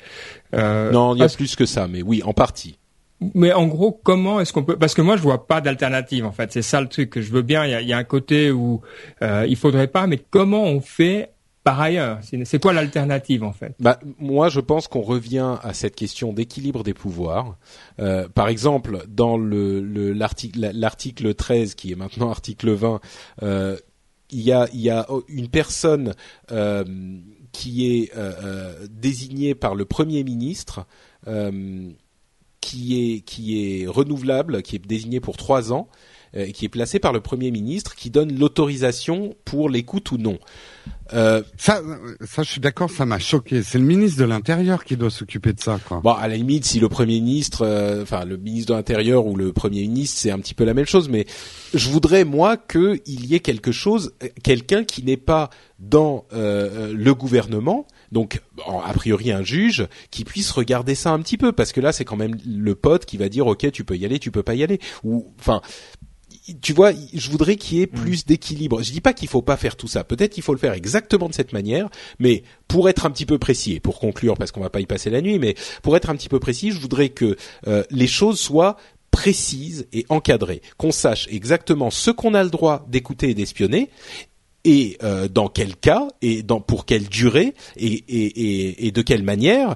Euh, non, il y a plus que ça, mais oui, en partie. Mais en gros, comment est-ce qu'on peut Parce que moi, je vois pas d'alternative. En fait, c'est ça le truc que je veux bien. Il y a, y a un côté où euh, il faudrait pas, mais comment on fait par ailleurs C'est quoi l'alternative en fait? Bah, Moi, je pense qu'on revient à cette question d'équilibre des pouvoirs. Euh, par exemple, dans le l'article 13, qui est maintenant article 20, euh, il y a, y a une personne euh, qui est désignée par le Premier ministre, qui est, qui est renouvelable, qui est désignée pour trois ans, qui est placée par le Premier ministre, qui donne l'autorisation pour l'écoute ou non. Euh, ça, ça, je suis d'accord, ça m'a choqué. C'est le ministre de l'Intérieur qui doit s'occuper de ça, quoi. Bon, à la limite, si le Premier ministre, euh, enfin le ministre de l'Intérieur ou le Premier ministre, c'est un petit peu la même chose. Mais je voudrais moi qu'il y ait quelque chose, quelqu'un qui n'est pas dans euh, le gouvernement, donc a priori un juge, qui puisse regarder ça un petit peu, parce que là, c'est quand même le pote qui va dire, ok, tu peux y aller, tu peux pas y aller, ou enfin tu vois, je voudrais qu'il y ait Mm. plus d'équilibre. Je dis pas qu'il faut pas faire tout ça. Peut-être qu'il faut le faire exactement de cette manière, mais pour être un petit peu précis et pour conclure, parce qu'on va pas y passer la nuit, mais pour être un petit peu précis, je voudrais que euh, les choses soient précises et encadrées, qu'on sache exactement ce qu'on a le droit d'écouter et d'espionner, et euh, dans quel cas et dans pour quelle durée et, et, et, et de quelle manière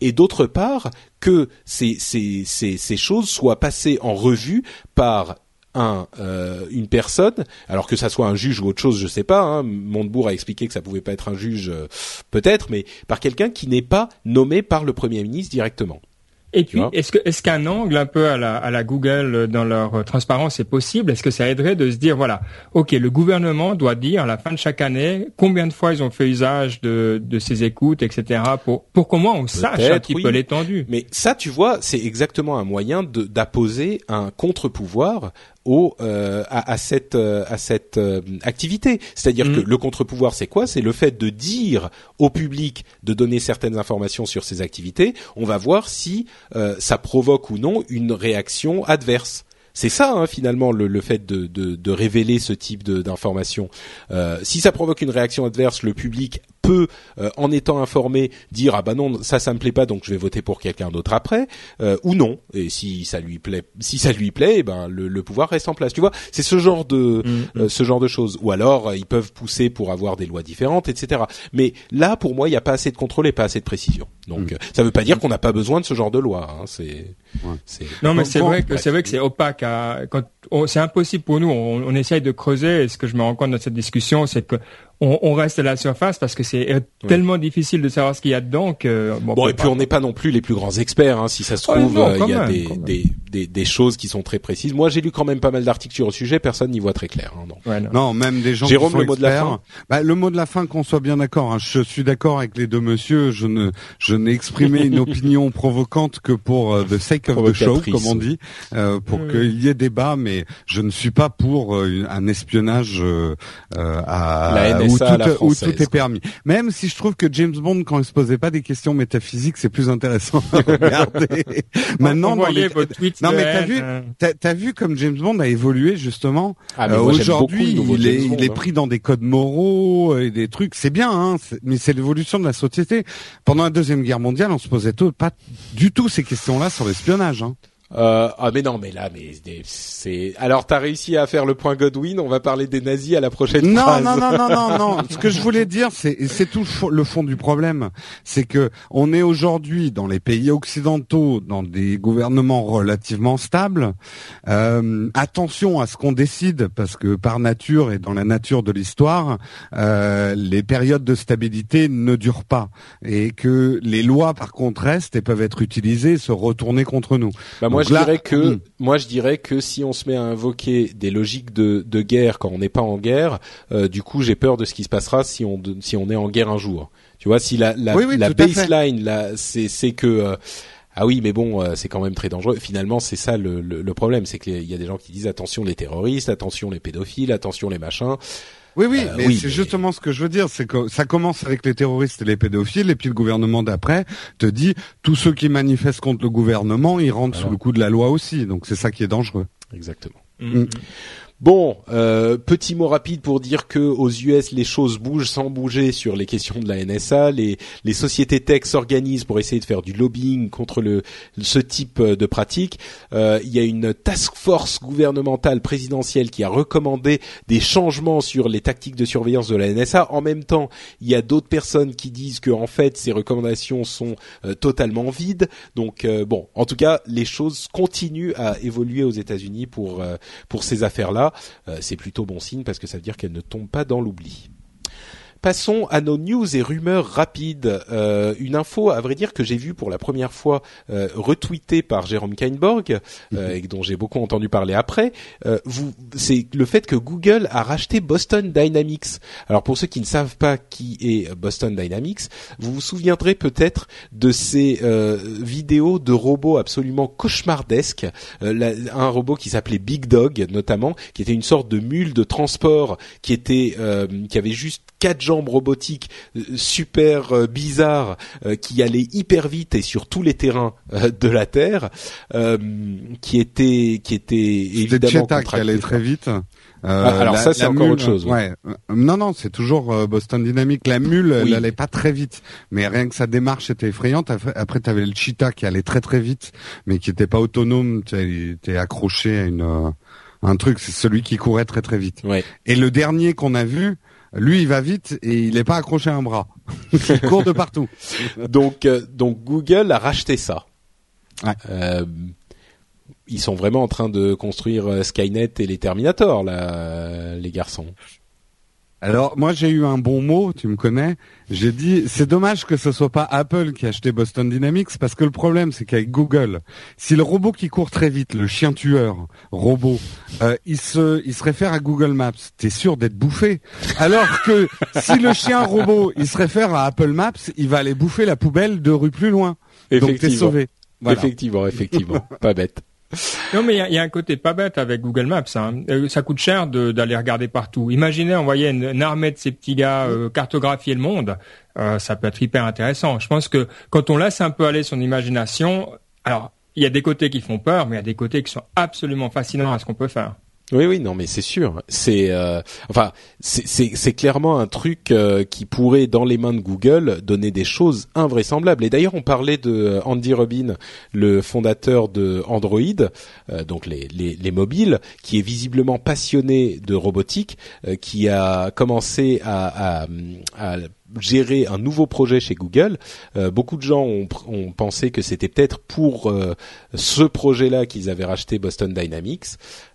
et d'autre part que ces, ces, ces, ces choses soient passées en revue par un euh, une personne, alors que ça soit un juge ou autre chose, je sais pas. Hein, Montebourg a expliqué que ça pouvait pas être un juge, euh, peut-être, mais par quelqu'un qui n'est pas nommé par le premier ministre directement. Et puis, est-ce que est-ce qu'un angle un peu à la, à la Google euh, dans leur euh, transparence est possible? Est-ce que ça aiderait de se dire voilà, ok, le gouvernement doit dire à la fin de chaque année combien de fois ils ont fait usage de, de ces écoutes, etc. Pour pour qu'au moins on sache un petit oui. peu l'étendue. Mais ça, tu vois, c'est exactement un moyen d'apposer un contre-pouvoir au euh, à, à cette euh, à cette euh, activité. C'est-à-dire Mm. que le contre-pouvoir, c'est quoi? C'est le fait de dire au public de donner certaines informations sur ces activités. On va voir si euh, ça provoque ou non une réaction adverse. C'est ça hein, finalement le, le fait de, de, de révéler ce type d'informations. Euh, si ça provoque une réaction adverse, le public peut, euh, en étant informé, dire ah bah non ça ça me plaît pas donc je vais voter pour quelqu'un d'autre après euh, ou non. Et si ça lui plaît, si ça lui plaît, eh ben le, le pouvoir reste en place. Tu vois, c'est ce genre de euh, ce genre de choses. Ou alors euh, ils peuvent pousser pour avoir des lois différentes, etc. Mais là pour moi il n'y a pas assez de contrôle et pas assez de précision. Donc euh, ça veut pas dire qu'on n'a pas besoin de ce genre de loi. Hein. C'est c'est Non, mais c'est vrai que c'est vrai que c'est opaque. à- quand c'est impossible pour nous. On, on essaye de creuser. Et ce que je me rends compte dans cette discussion, c'est que on, on reste à la surface parce que c'est euh, tellement difficile de savoir ce qu'il y a dedans que bon. Bon, on et puis pas- on n'est pas non plus les plus grands experts. Hein. Si ça se trouve, non, euh, il y a même, des, des, des, des choses qui sont très précises. Moi, j'ai lu quand même pas mal d'articles sur le sujet. Personne n'y voit très clair. Hein, non. Ouais, non. Non, même des gens Jérôme, qui sont le mot de la fin Bah, le mot de la fin, qu'on soit bien d'accord. hein. Je suis d'accord avec les deux monsieur. Je ne, je n'ai exprimé une opinion provocante que pour euh, the sake of the show, comme on dit, euh, pour Oui. qu'il y ait débat. Mais je ne suis pas pour euh, un espionnage euh, euh, à La NSA tout, où tout est permis. Même si je trouve que James Bond, quand il se posait pas des questions métaphysiques, c'est plus intéressant à regarder. Maintenant, dans les... non mais t'as vu, euh. t'as as vu comme James Bond a évolué justement? Ah, Euh, Aujourd'hui, il est, Bond, il est hein. pris dans des codes moraux et des trucs. C'est bien, hein, mais c'est l'évolution de la société. Pendant la deuxième guerre mondiale, on se posait pas du tout ces questions-là sur l'espionnage. Hein. Euh, ah mais non, mais là, mais c'est-. Alors, t'as réussi à faire le point Godwin. On va parler des nazis à la prochaine Non, phrase. non, non, non, non, non. Ce que je voulais dire, c'est, et c'est tout le fond- du problème, c'est que on est aujourd'hui dans les pays occidentaux, dans des gouvernements relativement stables. Euh, attention à ce qu'on décide, parce que par nature et dans la nature de l'histoire, euh, les périodes de stabilité ne durent pas, et que les lois, par contre, restent et peuvent être utilisées, se retourner contre nous. Bah moi je là- dirais que Hmm. moi je dirais que si on se met à invoquer des logiques de, de guerre quand on n'est pas en guerre, euh, du coup j'ai peur de ce qui se passera si on si on est en guerre un jour. Tu vois si la la, Oui, oui, la baseline là c'est c'est que euh, ah oui mais bon euh, c'est quand même très dangereux. Finalement c'est ça le, le, le problème c'est qu'il y a des gens qui disent attention les terroristes, attention les pédophiles, attention les machins. Oui, oui, Euh, mais oui, c'est mais- justement ce que je veux dire, c'est que ça commence avec les terroristes et les pédophiles, et puis le gouvernement d'après te dit tous ceux qui manifestent contre le gouvernement, ils rentrent sous le coup de la loi aussi. Donc c'est ça qui est dangereux. Exactement. Mm. Bon, euh, petit mot rapide pour dire que aux US les choses bougent sans bouger sur les questions de la NSA. Les, sociétés tech s'organisent pour essayer de faire du lobbying contre ce type euh, de pratique. Euh, il y a une task force gouvernementale présidentielle qui a recommandé des changements sur les tactiques de surveillance de la NSA. En même temps, il y a d'autres personnes qui disent que en fait ces recommandations sont totalement vides. Donc bon, en tout cas, les choses continuent à évoluer aux États-Unis pour pour ces affaires-là. Euh, c'est plutôt bon signe parce que ça veut dire qu'elles ne tombent pas dans l'oubli. Passons à nos news et rumeurs rapides. Euh, une info, à vrai dire, que j'ai vue pour la première fois euh, retweetée par Jérôme Kainborg euh, et dont j'ai beaucoup entendu parler après. Euh, vous, c'est le fait que Google a racheté Boston Dynamics. Alors pour ceux qui ne savent pas qui est Boston Dynamics, vous vous souviendrez peut-être de ces euh, vidéos de robots absolument cauchemardesques. Euh, la- un robot qui s'appelait Big Dog notamment, qui était une sorte de mule de transport qui était euh, qui avait juste quatre jambes jambes robotiques euh, super euh, bizarres euh, qui allaient hyper vite et sur tous les terrains euh, de la Terre, euh, qui étaient qui C'était évidemment qui allait très vite. Euh, Ah, alors ça, c'est encore mule, autre chose, Ouais. Euh, Non, non, c'est toujours euh, Boston Dynamics. La mule, Oui. elle allait pas très vite, mais rien que sa démarche était effrayante. Après, après t'avais le cheetah qui allait très très vite, mais qui était pas autonome. Tu étais accroché à une euh, un truc. C'est celui qui courait très très vite. Ouais. Et le dernier qu'on a vu, lui, il va vite et il est pas accroché à un bras. il court de partout. Donc, euh, donc Google a racheté ça. Ouais. Euh, ils sont vraiment en train de construire euh, Skynet et les Terminators, là, les garçons. Alors moi j'ai eu un bon mot, tu me connais. J'ai dit c'est dommage que ce soit pas Apple qui a acheté Boston Dynamics parce que le problème c'est qu'avec Google, si le robot qui court très vite, le chien tueur robot, euh, il se il se réfère à Google Maps, t'es sûr d'être bouffé? Alors que si le chien robot il se réfère à Apple Maps, il va aller bouffer la poubelle deux rues plus loin. Donc t'es sauvé. Voilà. Effectivement, effectivement, pas bête. Non, mais il y a, un côté pas bête avec Google Maps. Hein. Euh, ça coûte cher d'aller regarder partout. Imaginez envoyer une, une armée de ces petits gars euh, cartographier le monde. Euh, ça peut être hyper intéressant. Je pense que quand on laisse un peu aller son imagination, alors il y a des côtés qui font peur, mais il y a des côtés qui sont absolument fascinants à ce qu'on peut faire. Oui, oui, non, mais c'est sûr. C'est, euh, enfin, c'est- clairement un truc euh, qui pourrait, dans les mains de Google, donner des choses invraisemblables. Et d'ailleurs, on parlait de euh, Andy Rubin, le fondateur de Android, donc les, les, les mobiles, qui est visiblement passionné de robotique, qui a commencé à, gérer un nouveau projet chez Google. Beaucoup de gens ont, ont pensé que c'était peut-être pour ce projet-là qu'ils avaient racheté Boston Dynamics.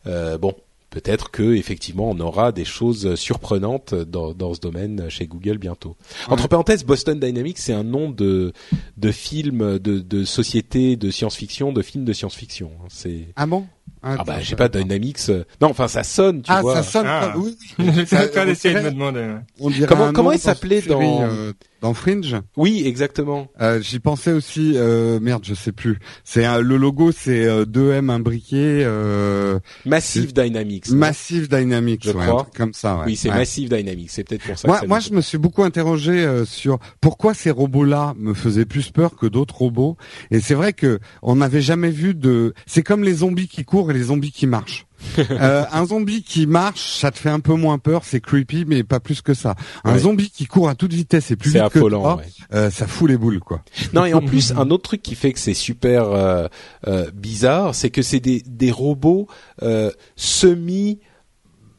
Bon, peut-être que effectivement on aura des choses surprenantes dans, dans ce domaine chez Google bientôt. Entre parenthèses, Boston Dynamics c'est un nom de de film, de, de société de science-fiction, de film de science-fiction. C'est Ah bon? Ah bah j'ai pas Dynamics. euh, Non, enfin ça sonne, tu Ah vois. ça sonne. Ah. oui. On d'essayer de me demander. ouais. On dirait Comment- comment il s'appelait dans- euh, dans Fringe Oui, exactement. Euh, J'y pensais aussi. Euh, merde, je sais plus. C'est un- le logo, c'est euh, 2M imbriqué. Euh, Massive Dynamics. Massive Dynamics, Je ouais, crois. un truc comme ça. Ouais. Oui, c'est. Massive Dynamics. C'est peut-être pour ça. Moi, que ça moi, je me suis beaucoup interrogé euh, sur pourquoi ces robots-là me faisaient plus peur que d'autres robots. Et c'est vrai que on n'avait jamais vu de. C'est comme les zombies qui courent et les zombies qui marchent. Euh, un zombie qui marche, ça te fait un peu moins peur, c'est creepy, mais pas plus que ça. Un Ouais. zombie qui court à toute vitesse et plus vite affolant. que toi, ouais. euh, ça fout les boules, quoi. Non et en plus un autre truc qui fait que c'est super euh, euh, bizarre, c'est que c'est des des robots euh, semi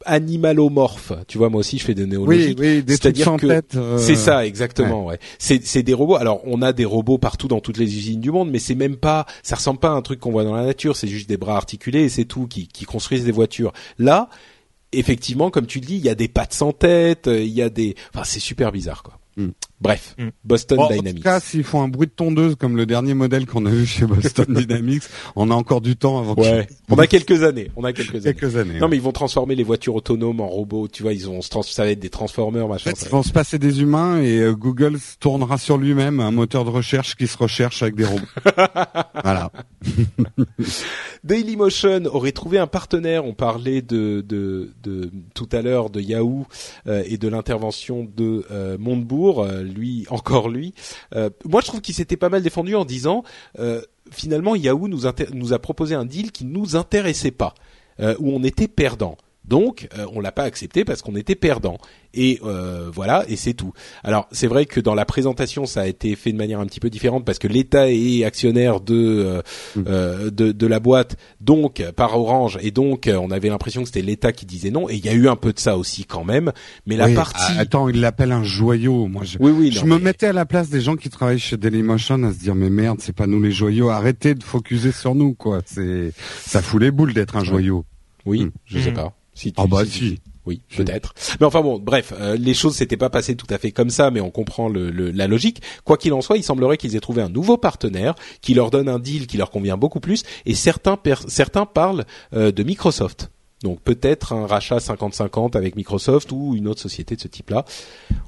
animalomorphes. Tu vois, moi aussi je fais des néologies. Oui, oui, des trucs C'est-à-dire sans que tête. euh, C'est ça, exactement. Ouais. C'est c'est des robots. Alors on a des robots partout dans toutes les usines du monde, mais c'est même pas, ça ressemble pas à un truc qu'on voit dans la nature. C'est juste des bras articulés et c'est tout qui qui construisent des voitures. Là, effectivement, comme tu le dis, il y a des pattes sans tête, euh, il y a des, enfin c'est super bizarre quoi. Mm. Bref, Mm. Boston Bon, en tout Dynamics. cas, s'ils font un bruit de tondeuse comme le dernier modèle qu'on a vu chez Boston Dynamics, on a encore du temps avant Ouais, on a quelques années. On a quelques années. quelques années. Non, mais ils vont transformer les voitures autonomes en robots. Tu vois, ils vont se trans ça va être des transformers, En machin. fait, ils vont se passer des humains et euh, Google se tournera sur lui-même un moteur de recherche qui se recherche avec des robots. voilà. Dailymotion aurait trouvé un partenaire. On parlait de, de, de tout à l'heure de Yahoo euh, et de l'intervention de euh, Montebourg. Lui, encore lui. Euh, moi, je trouve qu'il s'était pas mal défendu en disant euh, finalement Yahoo nous a proposé un deal qui nous intéressait pas, euh, où on était perdant. Donc, euh, on l'a pas accepté parce qu'on était perdant. Et euh, voilà, et c'est tout. Alors, c'est vrai que dans la présentation, ça a été fait de manière un petit peu différente parce que l'État est actionnaire de euh, euh, de, de la boîte, donc par Orange, et donc euh, on avait l'impression que c'était l'État qui disait non. Et il y a eu un peu de ça aussi quand même. Mais la Oui, partie, ah, Attends, il l'appelle un joyau. Moi, je, oui, oui, je non, me mais- mettais à la place des gens qui travaillent chez Dailymotion à se dire mais merde, c'est pas nous les joyaux. Arrêtez de focuser sur nous, quoi. C'est ça fout les boules d'être un joyau. Oui, Hmm. je sais Hmm. pas. Si tu, Ah bah si- si. Oui, peut-être. Mais enfin bon, bref, euh, les choses s'étaient pas passées tout à fait comme ça, mais on comprend le, le- la logique. Quoi qu'il en soit, il semblerait qu'ils aient trouvé un nouveau partenaire qui leur donne un deal qui leur convient beaucoup plus. Et certains parlent euh, de Microsoft. Donc peut-être un rachat 50-50 avec Microsoft ou une autre société de ce type-là.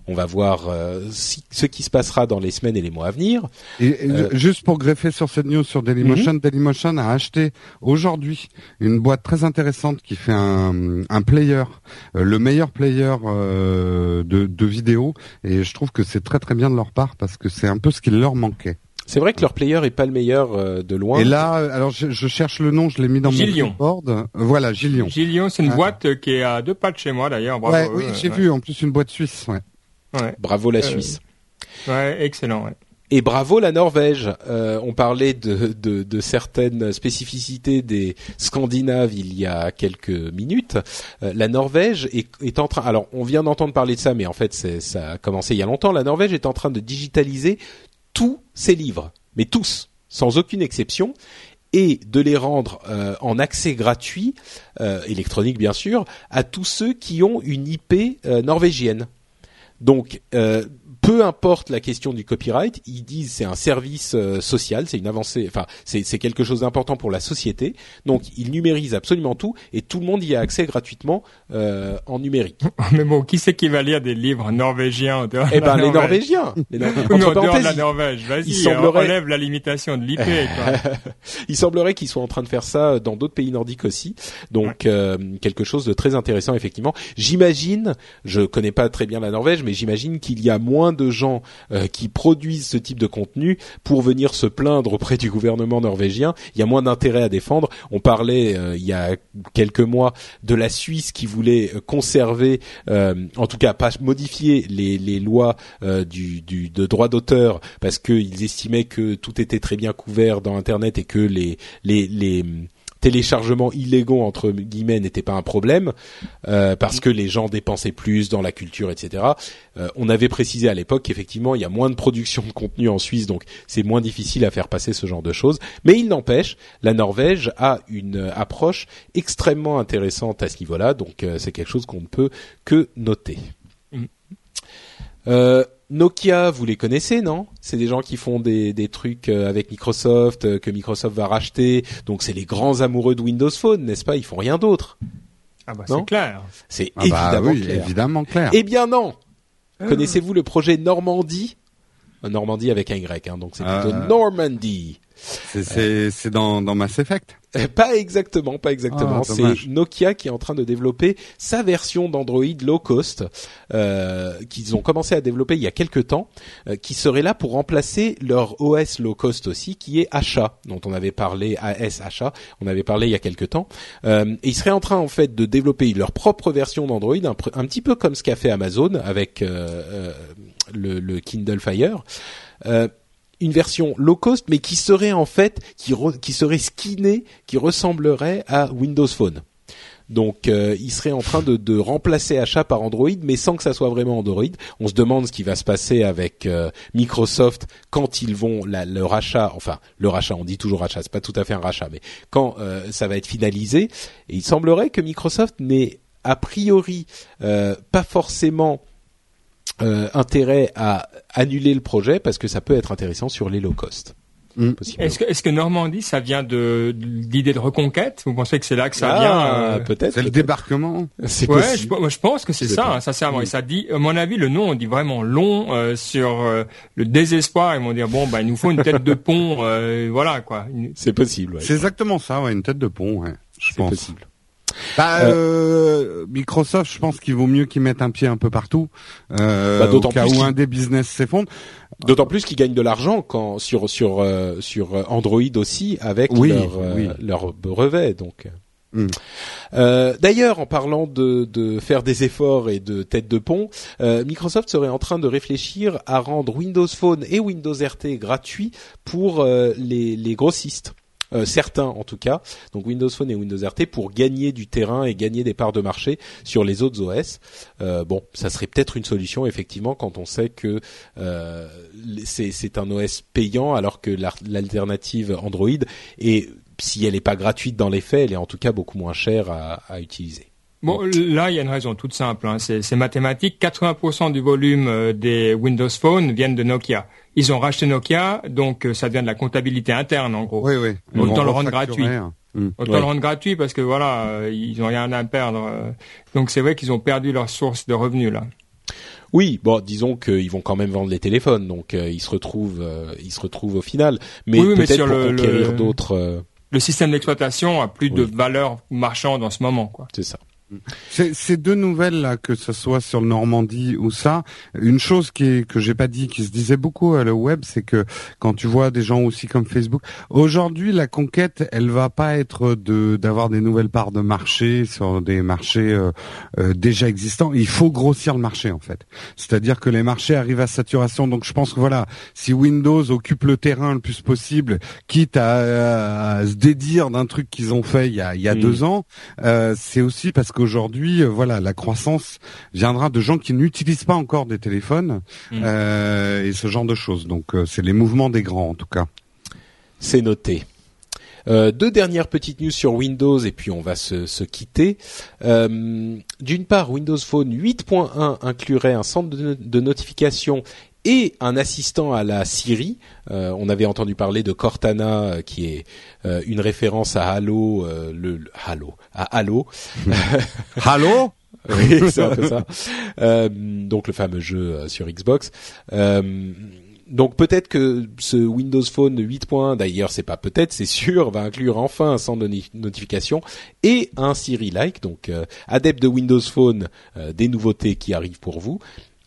On va voir euh, ce qui se passera dans les semaines et les mois à venir. Et, euh, juste pour greffer sur cette news sur Dailymotion, mhm. Dailymotion a acheté aujourd'hui une boîte très intéressante qui fait un, un player, euh, le meilleur player de, de vidéo. Et je trouve que c'est très très bien de leur part parce que c'est un peu ce qu'il leur manquait. C'est vrai que leur player est pas le meilleur euh, de loin. Et là, alors je, cherche le nom, je l'ai mis dans mon board. Euh, voilà, Gillion. Gillion, c'est une boîte euh, qui est à deux pas de chez moi d'ailleurs. Bravo. oui, j'ai vu. En plus, une boîte suisse. Ouais. Bravo la Suisse. Ouais, excellent. Ouais. Et bravo la Norvège. on parlait de, de, de, certaines spécificités des Scandinaves il y a quelques minutes. la Norvège est, est, en train. Alors, on vient d'entendre parler de ça, mais en fait, ça a commencé il y a longtemps. La Norvège est en train de digitaliser tous ces livres, mais tous, sans aucune exception, et de les rendre euh, en accès gratuit, euh, électronique bien sûr, à tous ceux qui ont une IP euh, norvégienne. Donc peu importe la question du copyright, ils disent c'est un service euh, social, c'est une avancée, enfin c'est c'est quelque chose d'important pour la société. Donc ils numérisent absolument tout et tout le monde y a accès gratuitement euh, en numérique. Mais bon, qui c'est qui va lire des livres norvégiens Eh ben les Norvégiens. Les Norvégiens. la Norvège, vas-y, semblerait... relève la limitation de l'IP. il semblerait qu'ils soient en train de faire ça dans d'autres pays nordiques aussi. Donc euh, quelque chose de très intéressant effectivement. J'imagine, je connais pas très bien la Norvège, mais j'imagine qu'il y a moins de gens euh, qui produisent ce type de contenu pour venir se plaindre auprès du gouvernement norvégien. Il y a moins d'intérêt à défendre. On parlait euh, il y a quelques mois de la Suisse qui voulait euh, conserver, en tout cas pas modifier les, lois du, de droit d'auteur parce qu'ils estimaient que tout était très bien couvert dans Internet et que les téléchargements illégaux entre guillemets n'était pas un problème euh, parce que les gens dépensaient plus dans la culture, etc. Euh, on avait précisé à l'époque qu'effectivement il y a moins de production de contenu en Suisse, donc c'est moins difficile à faire passer ce genre de choses. Mais il n'empêche, la Norvège a une approche extrêmement intéressante à ce niveau-là, donc euh, c'est quelque chose qu'on ne peut que noter. Mm. Euh, Nokia, vous les connaissez, non? C'est des gens qui font des, des trucs euh, avec Microsoft euh, que Microsoft va racheter. Donc c'est les grands amoureux de Windows Phone, n'est-ce pas? Ils font rien d'autre. Ah bah c'est clair. C'est ah bah évidemment, clair. évidemment clair. Eh bien non. Ah. Connaissez-vous le projet Normandie? Normandie avec un Y, hein, donc c'est plutôt Normandy. C'est dans, dans Mass Effect. Euh, pas exactement, pas exactement. Ah, c'est Nokia qui est en train de développer sa version d'Android low cost euh, qu'ils ont commencé à développer il y a quelques temps, euh, qui serait là pour remplacer leur OS low cost aussi, qui est Achat, dont on avait parlé AS Achat, on avait parlé il y a quelques temps. Euh, et ils seraient en train en fait de développer leur propre version d'Android, un, un, petit peu comme ce qu'a fait Amazon avec euh, le, le, Kindle Fire. Une version low cost, mais qui serait en fait, qui, qui serait skinée, qui ressemblerait à Windows Phone. Donc, euh, il serait en train de, de, remplacer achat par Android, mais sans que ça soit vraiment Android. On se demande ce qui va se passer avec euh, Microsoft quand ils vont la, le rachat, enfin le rachat, on dit toujours rachat, c'est pas tout à fait un rachat, mais quand euh, ça va être finalisé. Et il semblerait que Microsoft n'ait a priori pas forcément euh, intérêt à annuler le projet parce que ça peut être intéressant sur les low cost. Mm. Est-ce que, est que, Normandie, ça vient de l'idée de reconquête Vous pensez que c'est là que ça ah, vient euh... Peut-être. C'est le débarquement. C'est ouais, je, je, pense que c'est ça, hein, sincèrement. Mm. Et ça dit, à mon avis, le nom on dit vraiment long euh, sur euh, le désespoir. Ils vont dire bon, bah il nous faut une tête de pont, euh, voilà quoi. C'est possible. Ouais. C'est exactement ça, ouais, une tête de pont. Ouais, je pense. Possible. Bah, euh, euh, Microsoft, je pense qu'il vaut mieux qu'ils mettent un pied un peu partout, euh, bah, au cas où un des business s'effondre. D'autant plus qu'ils gagnent de l'argent quand sur sur euh, sur Android aussi avec leur leur brevet donc. Hmm. Euh, D'ailleurs, en parlant de, de, faire des efforts et de tête de pont, euh, Microsoft serait en train de réfléchir à rendre Windows Phone et Windows RT gratuits pour les, les grossistes. Euh, certains en tout cas, donc Windows Phone et Windows RT pour gagner du terrain et gagner des parts de marché sur les autres OS. Euh, bon, ça serait peut-être une solution effectivement quand on sait que euh, c'est un OS payant alors que l'alternative Android et si elle n'est pas gratuite dans les faits, elle est en tout cas beaucoup moins chère à utiliser. Bon, là, il y a une raison toute simple. Hein. C'est mathématique. 80% du volume des Windows Phone viennent de Nokia. Ils ont racheté Nokia, donc euh, ça devient de la comptabilité interne en gros. Oui, oui. Autant le rendre gratuit. Mm. Autant Ouais. le rendre gratuit parce que voilà, euh, ils ont rien à perdre. euh. Donc c'est vrai qu'ils ont perdu leur source de revenus là. Oui, bon, disons qu'ils vont quand même vendre les téléphones, donc euh, ils se retrouvent, euh, ils se retrouvent au final. Mais Oui, peut-être sur pour le- conquérir le- d'autres, euh, Le système d'exploitation a plus de valeur marchande en ce moment quoi. c'est ça. Ces, deux nouvelles là, que ce soit sur le Normandie ou ça, une chose qui est, que j'ai pas dit, qui se disait beaucoup à le web, c'est que quand tu vois des gens aussi comme Facebook, aujourd'hui la conquête, elle va pas être de d'avoir des nouvelles parts de marché sur des marchés euh, euh, déjà existants. Il faut grossir le marché en fait. C'est-à-dire que les marchés arrivent à saturation. Donc je pense que voilà, si Windows occupe le terrain le plus possible, quitte à, à se dédire d'un truc qu'ils ont fait il y a, il y a Mm. deux ans, euh, c'est aussi parce qu'aujourd'hui, euh, voilà, la croissance viendra de gens qui n'utilisent pas encore des téléphones Mm. euh, et ce genre de choses. Donc euh, c'est les mouvements des grands en tout cas. C'est noté. Euh, deux dernières petites news sur Windows et puis on va se, se quitter. Euh, D'une part, Windows Phone 8.1 inclurait un centre de, de notification et un assistant à la Siri. Euh, on avait entendu parler de Cortana, euh, qui est euh, une référence à Halo, euh, le, le- Halo, à Halo. Allô oui, c'est un peu ça. Euh, donc le fameux jeu euh, sur Xbox. Euh, donc peut-être que ce Windows Phone 8.1, d'ailleurs c'est pas peut-être, c'est sûr, va inclure enfin un centre de notification et un Siri-like. Donc euh, adepte de Windows Phone, euh, des nouveautés qui arrivent pour vous.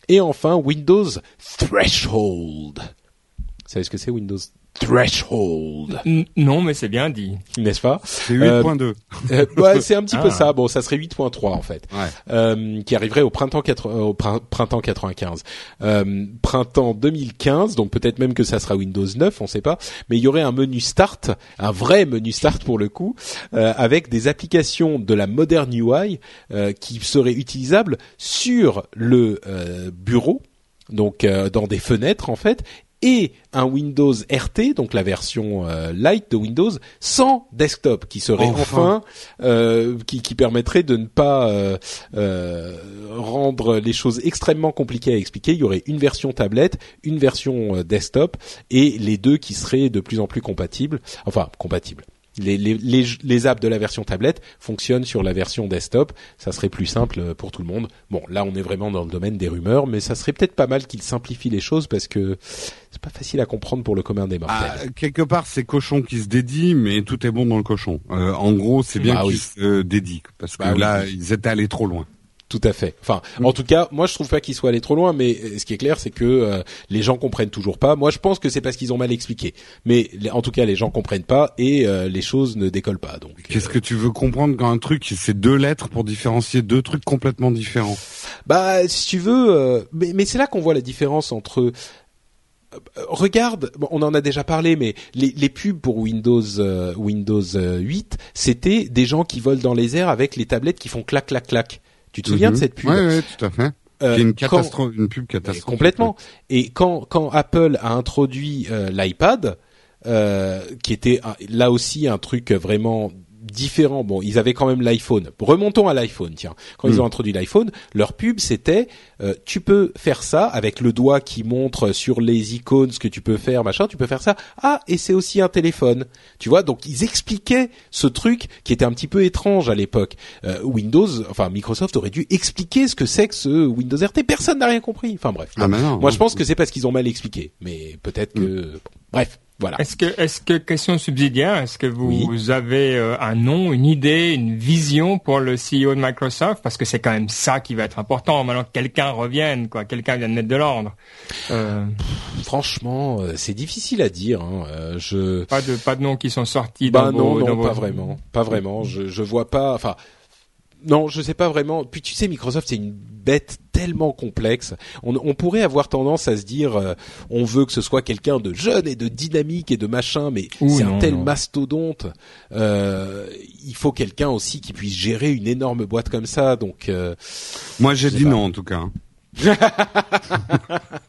Et enfin Windows Threshold. Vous savez ce que c'est Windows Threshold, N- non, mais c'est bien dit. n'est-ce pas? C'est Euh, 8.2. Euh, ouais, c'est un petit peu Ah. ça. Bon, ça serait 8.3 en fait, Ouais. euh, qui arriverait au printemps, 80 euh, au prin- printemps 95, euh, printemps 2015. Donc peut-être même que ça sera Windows 9, on sait pas. Mais il y aurait un menu Start, un vrai menu Start pour le coup, euh, avec des applications de la Modern UI euh, qui seraient utilisables sur le euh, bureau, donc euh, dans des fenêtres en fait, et un Windows RT, donc la version euh, light de Windows, sans desktop, qui serait enfin, Enfin. euh, qui, qui permettrait de ne pas euh, euh, rendre les choses extrêmement compliquées à expliquer. Il y aurait une version tablette, une version desktop, et les deux qui seraient de plus en plus compatibles. Enfin, compatibles. Les, les, les, les apps de la version tablette fonctionnent sur la version desktop. Ça serait plus simple euh, pour tout le monde. Bon, là, on est vraiment dans le domaine des rumeurs, mais ça serait peut-être pas mal qu'ils simplifient les choses parce que c'est pas facile à comprendre pour le commun des mortels. Ah, quelque part, c'est cochon qui se dédie, mais tout est bon dans le cochon. Euh, en gros, c'est bien Bah qu'ils oui. se dédient, parce que Bah oui. là, ils étaient allés trop loin. Tout à fait. Enfin, en tout cas, moi je trouve pas qu'ils soient allés trop loin, mais euh, ce qui est clair, c'est que euh, les gens comprennent toujours pas. Moi, je pense que c'est parce qu'ils ont mal expliqué. Mais en tout cas, les gens comprennent pas et euh, les choses ne décollent pas. Donc, Qu'est-ce euh, que tu veux comprendre quand un truc, c'est deux lettres pour différencier deux trucs complètement différents? Bah, si tu veux, euh, mais, mais c'est là qu'on voit la différence entre Regarde, on en a déjà parlé, mais les, les pubs pour Windows euh, Windows euh, 8, c'était des gens qui volent dans les airs avec les tablettes qui font clac clac clac. Tu te souviens de Mhm. cette pub Ouais, ouais, tout à fait. Euh, une quand- catastrophe, une pub Mais catastrophe. complètement. Et quand quand Apple a introduit euh, l'iPad, euh, qui était là aussi un truc vraiment différent. Bon, ils avaient quand même l'iPhone. Remontons à l'iPhone, tiens. Quand ils Mm. ont introduit l'iPhone, leur pub c'était euh, tu peux faire ça avec le doigt qui montre sur les icônes ce que tu peux faire, machin, tu peux faire ça. Ah, et c'est aussi un téléphone. Tu vois, donc ils expliquaient ce truc qui était un petit peu étrange à l'époque. Euh, Windows, enfin Microsoft aurait dû expliquer ce que c'est que ce Windows RT. Personne n'a rien compris. Enfin bref. Ah, mais non. Moi, je pense que c'est parce qu'ils ont mal expliqué, mais peut-être que. Mm. bon, bref, voilà. Est-ce que, est-ce que question subsidiaire, est-ce que vous Oui. avez euh, un nom, une idée, une vision pour le CEO de Microsoft? Parce que c'est quand même ça qui va être important. Maintenant que quelqu'un revienne, quoi, quelqu'un vienne mettre de l'ordre. Euh, Franchement, euh, c'est difficile à dire. Hein. Euh, je. pas de, pas de noms qui sont sortis. Bah dans non, vos, non, dans pas vos- vraiment, pas vraiment. Je, je vois pas. Enfin, non, je sais pas vraiment. Puis tu sais, Microsoft, c'est une bête tellement complexe. On, on pourrait avoir tendance à se dire, euh, on veut que ce soit quelqu'un de jeune et de dynamique et de machin, mais c'est un tel non. mastodonte. Euh, il faut quelqu'un aussi qui puisse gérer une énorme boîte comme ça. Donc, euh, Moi, j'ai Je sais dit pas. non, en tout cas.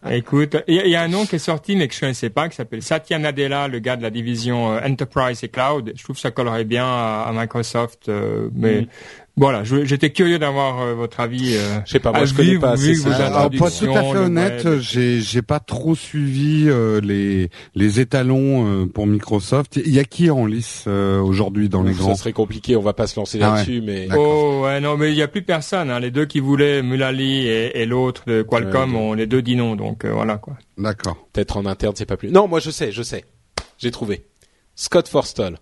Écoute, il y, a- il y a un nom qui est sorti mais que je connaissais pas, qui s'appelle Satya Nadella, le gars de la division euh, Enterprise et Cloud. Je trouve que ça collerait bien à, à Microsoft, euh, mais Voilà, je- j'étais curieux d'avoir euh, votre avis. Euh, Je sais pas, moi, je connais pas assez ça. Alors, pour être tout à fait honnête, j'ai j'ai pas trop suivi euh, les les étalons euh, pour Microsoft. Il y a qui en lice euh, aujourd'hui dans les Ça grands serait compliqué, on va pas se lancer Ah là-dessus, mais Oh ouais non mais il y a plus personne. Hein. Les deux qui voulaient Mulali et, et l'autre de Qualcomm Ouais, ont les deux dit non donc euh, voilà quoi. D'accord. peut-être en interne, c'est pas plus. Non, moi je sais, je sais. J'ai trouvé. Scott Forstall.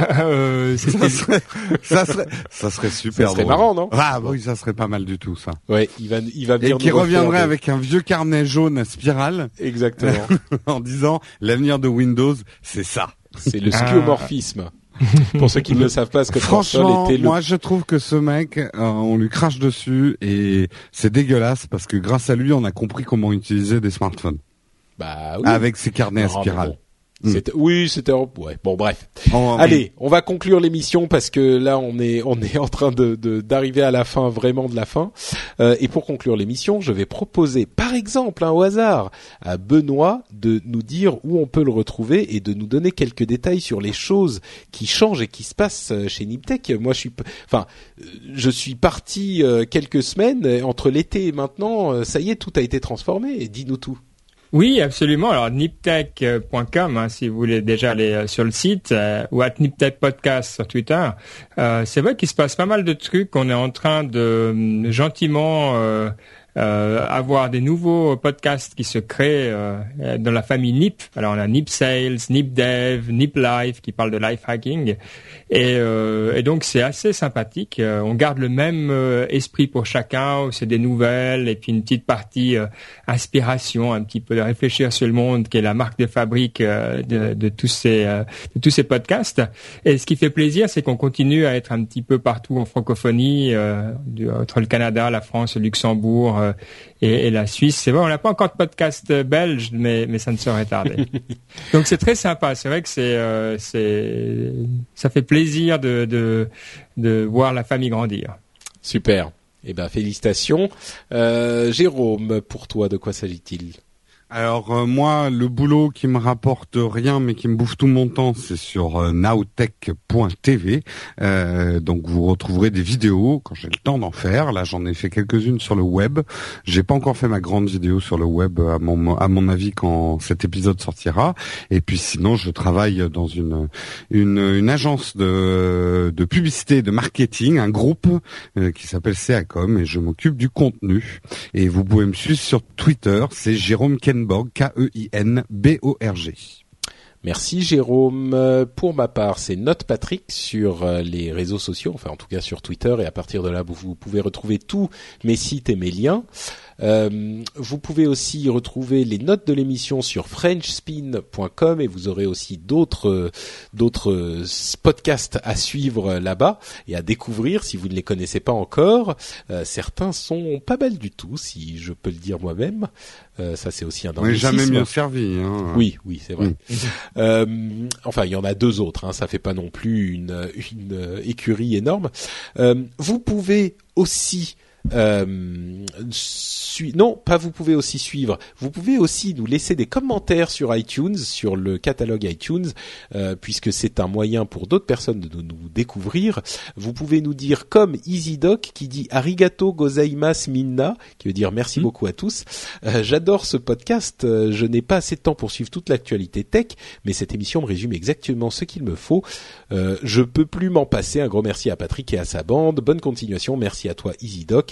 Euh, Ça serait, ça serait, ça serait super. Ça serait drôle. marrant, non Ah oui, ça serait pas mal du tout ça. Ouais, il va, il va Et venir qui nous refaire reviendrait avec un vieux carnet jaune à spirale Exactement. en disant l'avenir de Windows, c'est ça. c'est le Ah. skeuomorphisme. Pour ceux qui ne le savent pas, Scott Forstall Franchement, était le moi je trouve que ce mec, euh, on lui crache dessus et c'est dégueulasse parce que grâce à lui, on a compris comment utiliser des smartphones bah oui. avec ses carnets à Non, mais spirale. C'était- Oui, c'était ouais. Bon, bref. Oh, Allez, on va conclure l'émission parce que là, on est on est en train de de- d'arriver à la fin, vraiment de la fin. Euh, et pour conclure l'émission, je vais proposer, par exemple, hein, au hasard, à Benoît de nous dire où on peut le retrouver et de nous donner quelques détails sur les choses qui changent et qui se passent euh, chez Niptech. Moi, je suis, enfin, euh, je suis parti euh, quelques semaines entre l'été et maintenant. Ça y est, tout a été transformé. Dis-nous tout. Oui, absolument. Alors niptech.com, hein, si vous voulez déjà aller euh, sur le site, euh, ou at niptech podcast sur Twitter. Euh, c'est vrai qu'il se passe pas mal de trucs. On est en train de hum, gentiment euh, avoir des nouveaux podcasts qui se créent euh, euh, dans la famille Nip. Alors on a Nip Sales, Nip Dev, Nip Life qui parle de life hacking. Et, euh, et donc c'est assez sympathique. Euh, on garde le même euh, esprit pour chacun. C'est des nouvelles et puis une petite partie inspiration, un petit peu de réfléchir sur le monde, qui est la marque de fabrique de, de tous ces de tous ces podcasts. Et ce qui fait plaisir, c'est qu'on continue à être un petit peu partout en francophonie, entre le Canada, la France, le Luxembourg euh, et, et la Suisse. C'est vrai, on n'a pas encore de podcast euh, belge, mais mais ça ne saurait tarder. Donc c'est très sympa. C'est vrai que c'est euh, c'est ça fait plaisir de, de de voir la famille grandir. Super. Eh ben félicitations. Jérôme, pour toi, de quoi s'agit-il? Alors euh, moi, le boulot qui me rapporte rien mais qui me bouffe tout mon temps, c'est sur euh. Euh, donc vous retrouverez des vidéos quand j'ai le temps d'en faire. Là, j'en ai fait quelques-unes sur le web. J'ai pas encore fait ma grande vidéo sur le web à mon avis quand cet épisode sortira. Et puis sinon, je travaille dans une une, une agence de de publicité de marketing, un groupe euh, qui s'appelle CACOM et je m'occupe du contenu. Et vous pouvez me suivre sur Twitter, c'est Jérôme K-E-I-N-B-O-R-G. Merci Jérôme. Pour ma part, c'est Note Patrick sur euh, les réseaux sociaux, enfin en tout cas sur Twitter, et à partir de là, vous pouvez retrouver tous mes sites et mes liens. Euh, vous pouvez aussi retrouver les notes de l'émission sur frenchspin.com et vous aurez aussi d'autres euh, d'autres euh, podcasts à suivre là-bas et à découvrir si vous ne les connaissez pas encore. Euh, certains sont pas mal du tout, si je peux le dire moi-même. Euh, ça c'est aussi un On n'est jamais mieux servi. Hein. Oui, oui, c'est vrai. Euh, enfin, il y en a deux autres. Hein, ça fait pas non plus une, une écurie énorme. Euh, vous pouvez aussi euh, non, pas vous pouvez aussi suivre. Vous pouvez aussi nous laisser des commentaires sur iTunes, sur le catalogue iTunes, euh, puisque c'est un moyen pour d'autres personnes de nous découvrir. Vous pouvez nous dire comme EasyDoc qui dit arigato gozaimasu minna, qui veut dire merci beaucoup à tous. Euh, J'adore ce podcast. Je n'ai pas assez de temps pour suivre toute l'actualité tech, mais cette émission me résume exactement ce qu'il me faut. Euh, je peux plus m'en passer. Un gros merci à Patrick et à sa bande. Bonne continuation. Merci à toi, EasyDoc.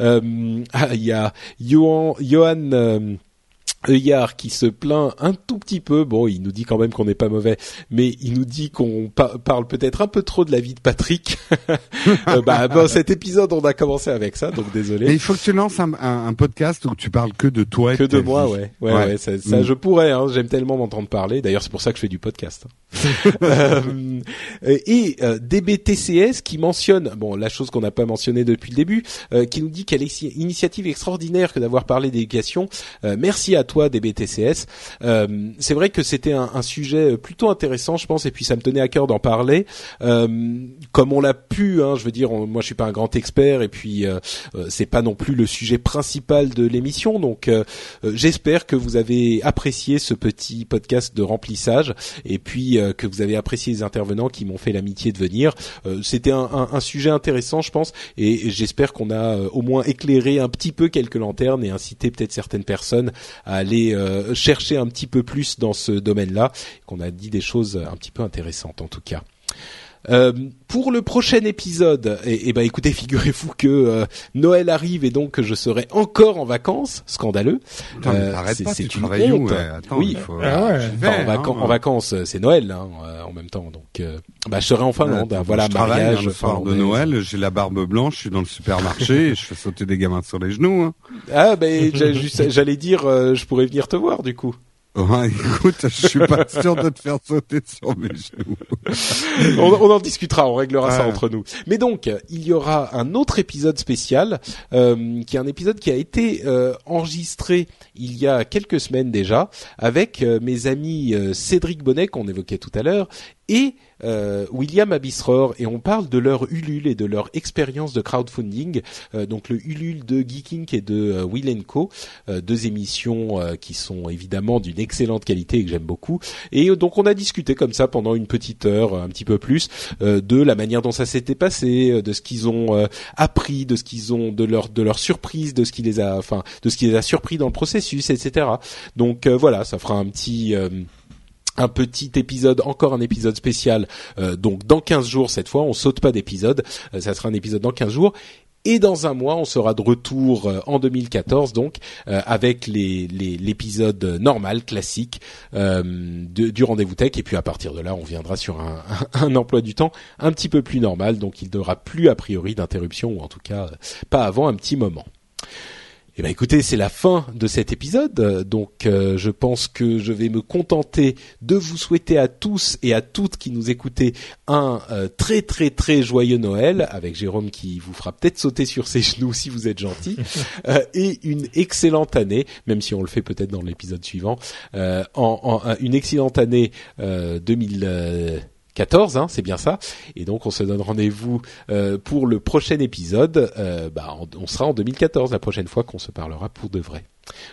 Euh, ah, il y a Johan, Johan euh, Euillard qui se plaint un tout petit peu. Bon, il nous dit quand même qu'on n'est pas mauvais, mais il nous dit qu'on pa- parle peut-être un peu trop de la vie de Patrick. Euh, bah, bon, cet épisode, on a commencé avec ça, donc désolé. Et il faut que tu lances un, un- un podcast où tu parles que de toi et que de moi, ouais. Ouais, Ouais. ouais, ça, ça, Mm. je pourrais. Hein, J'aime tellement m'entendre parler. D'ailleurs, c'est pour ça que je fais du podcast. Euh, et euh, DBTCS qui mentionne, bon, la chose qu'on n'a pas mentionnée depuis le début, euh, qui nous dit quelle initiative extraordinaire que d'avoir parlé d'éducation. Euh, merci à toi toi des BTCS. Euh, c'est vrai que c'était un, un, sujet plutôt intéressant, je pense, et puis ça me tenait à cœur d'en parler. Euh, comme on l'a pu, hein, je veux dire, moi je suis pas un grand expert, et puis euh, euh c'est pas non plus le sujet principal de l'émission, donc euh, j'espère que vous avez apprécié ce petit podcast de remplissage, et puis que vous avez apprécié les intervenants qui m'ont fait l'amitié de venir. c'était un, un, un, sujet intéressant, je pense, et, et j'espère qu'on a au moins éclairé un petit peu quelques lanternes et incité peut-être certaines personnes à aller euh, chercher un petit peu plus dans ce domaine-là, qu'on a dit des choses un petit peu intéressantes en tout cas. Euh, pour le prochain épisode, et, eh ben écoutez, figurez-vous que euh, Noël arrive et donc je serai encore en vacances, scandaleux. euh, c'est une honte. oui, faut, ah ouais. en, hein. vacances, c'est Noël hein, euh, en même temps, donc bah, je serai en Finlande. Ouais, voilà, je mariage. Hein, le soir de Noël, j'ai la barbe blanche, je suis dans le supermarché, et je fais sauter des gamins sur les genoux. Hein. Ah ben j'allais dire, je pourrais venir te voir du coup. Ouais, écoute, je suis pas sûr de te faire sauter sur mes genoux. on, on, en discutera, on réglera ça entre nous. Mais donc, il y aura un autre épisode spécial, euh, qui est un épisode qui a été euh, enregistré il y a quelques semaines déjà, avec euh, mes amis euh, Cédric Bonnet qu'on évoquait tout à l'heure et euh, William Abisror et on parle de leur Ulule et de leur expérience de crowdfunding. Euh, donc le Ulule de Geeking et de euh, Will Co, euh, deux émissions euh, qui sont évidemment d'une excellente qualité et que j'aime beaucoup. Et donc on a discuté comme ça pendant une petite heure, un petit peu plus, de la manière dont ça s'était passé, de ce qu'ils ont appris, de ce qu'ils ont, de leur de leur surprise, de ce qui les a, enfin, de ce qui les a surpris dans le processus, etc. Donc voilà, ça fera un petit un petit épisode, encore un épisode spécial. Euh, donc dans 15 jours cette fois, on saute pas d'épisode. Euh, ça sera un épisode dans 15 jours. Et dans un mois, on sera de retour euh, en 2014, donc avec l'épisode les, normal, classique du rendez-vous tech. Et puis à partir de là, on viendra sur un, un, emploi du temps un petit peu plus normal. Donc il n'y aura plus a priori d'interruption, ou en tout cas pas avant un petit moment. Eh ben écoutez, c'est la fin de cet épisode, donc euh, je pense que je vais me contenter de vous souhaiter à tous et à toutes qui nous écoutez un euh, très très très joyeux Noël, avec Jérôme qui vous fera peut-être sauter sur ses genoux si vous êtes gentil, euh, et une excellente année, même si on le fait peut-être dans l'épisode suivant, en, en, une excellente année 2000. 14, hein, c'est bien ça. Et donc on se donne rendez-vous euh, pour le prochain épisode. Euh, bah, on, sera en 2014 la prochaine fois qu'on se parlera pour de vrai.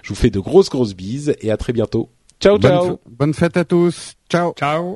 Je vous fais de grosses grosses bises et à très bientôt. Ciao ciao. bonne fête à tous. Ciao. Ciao.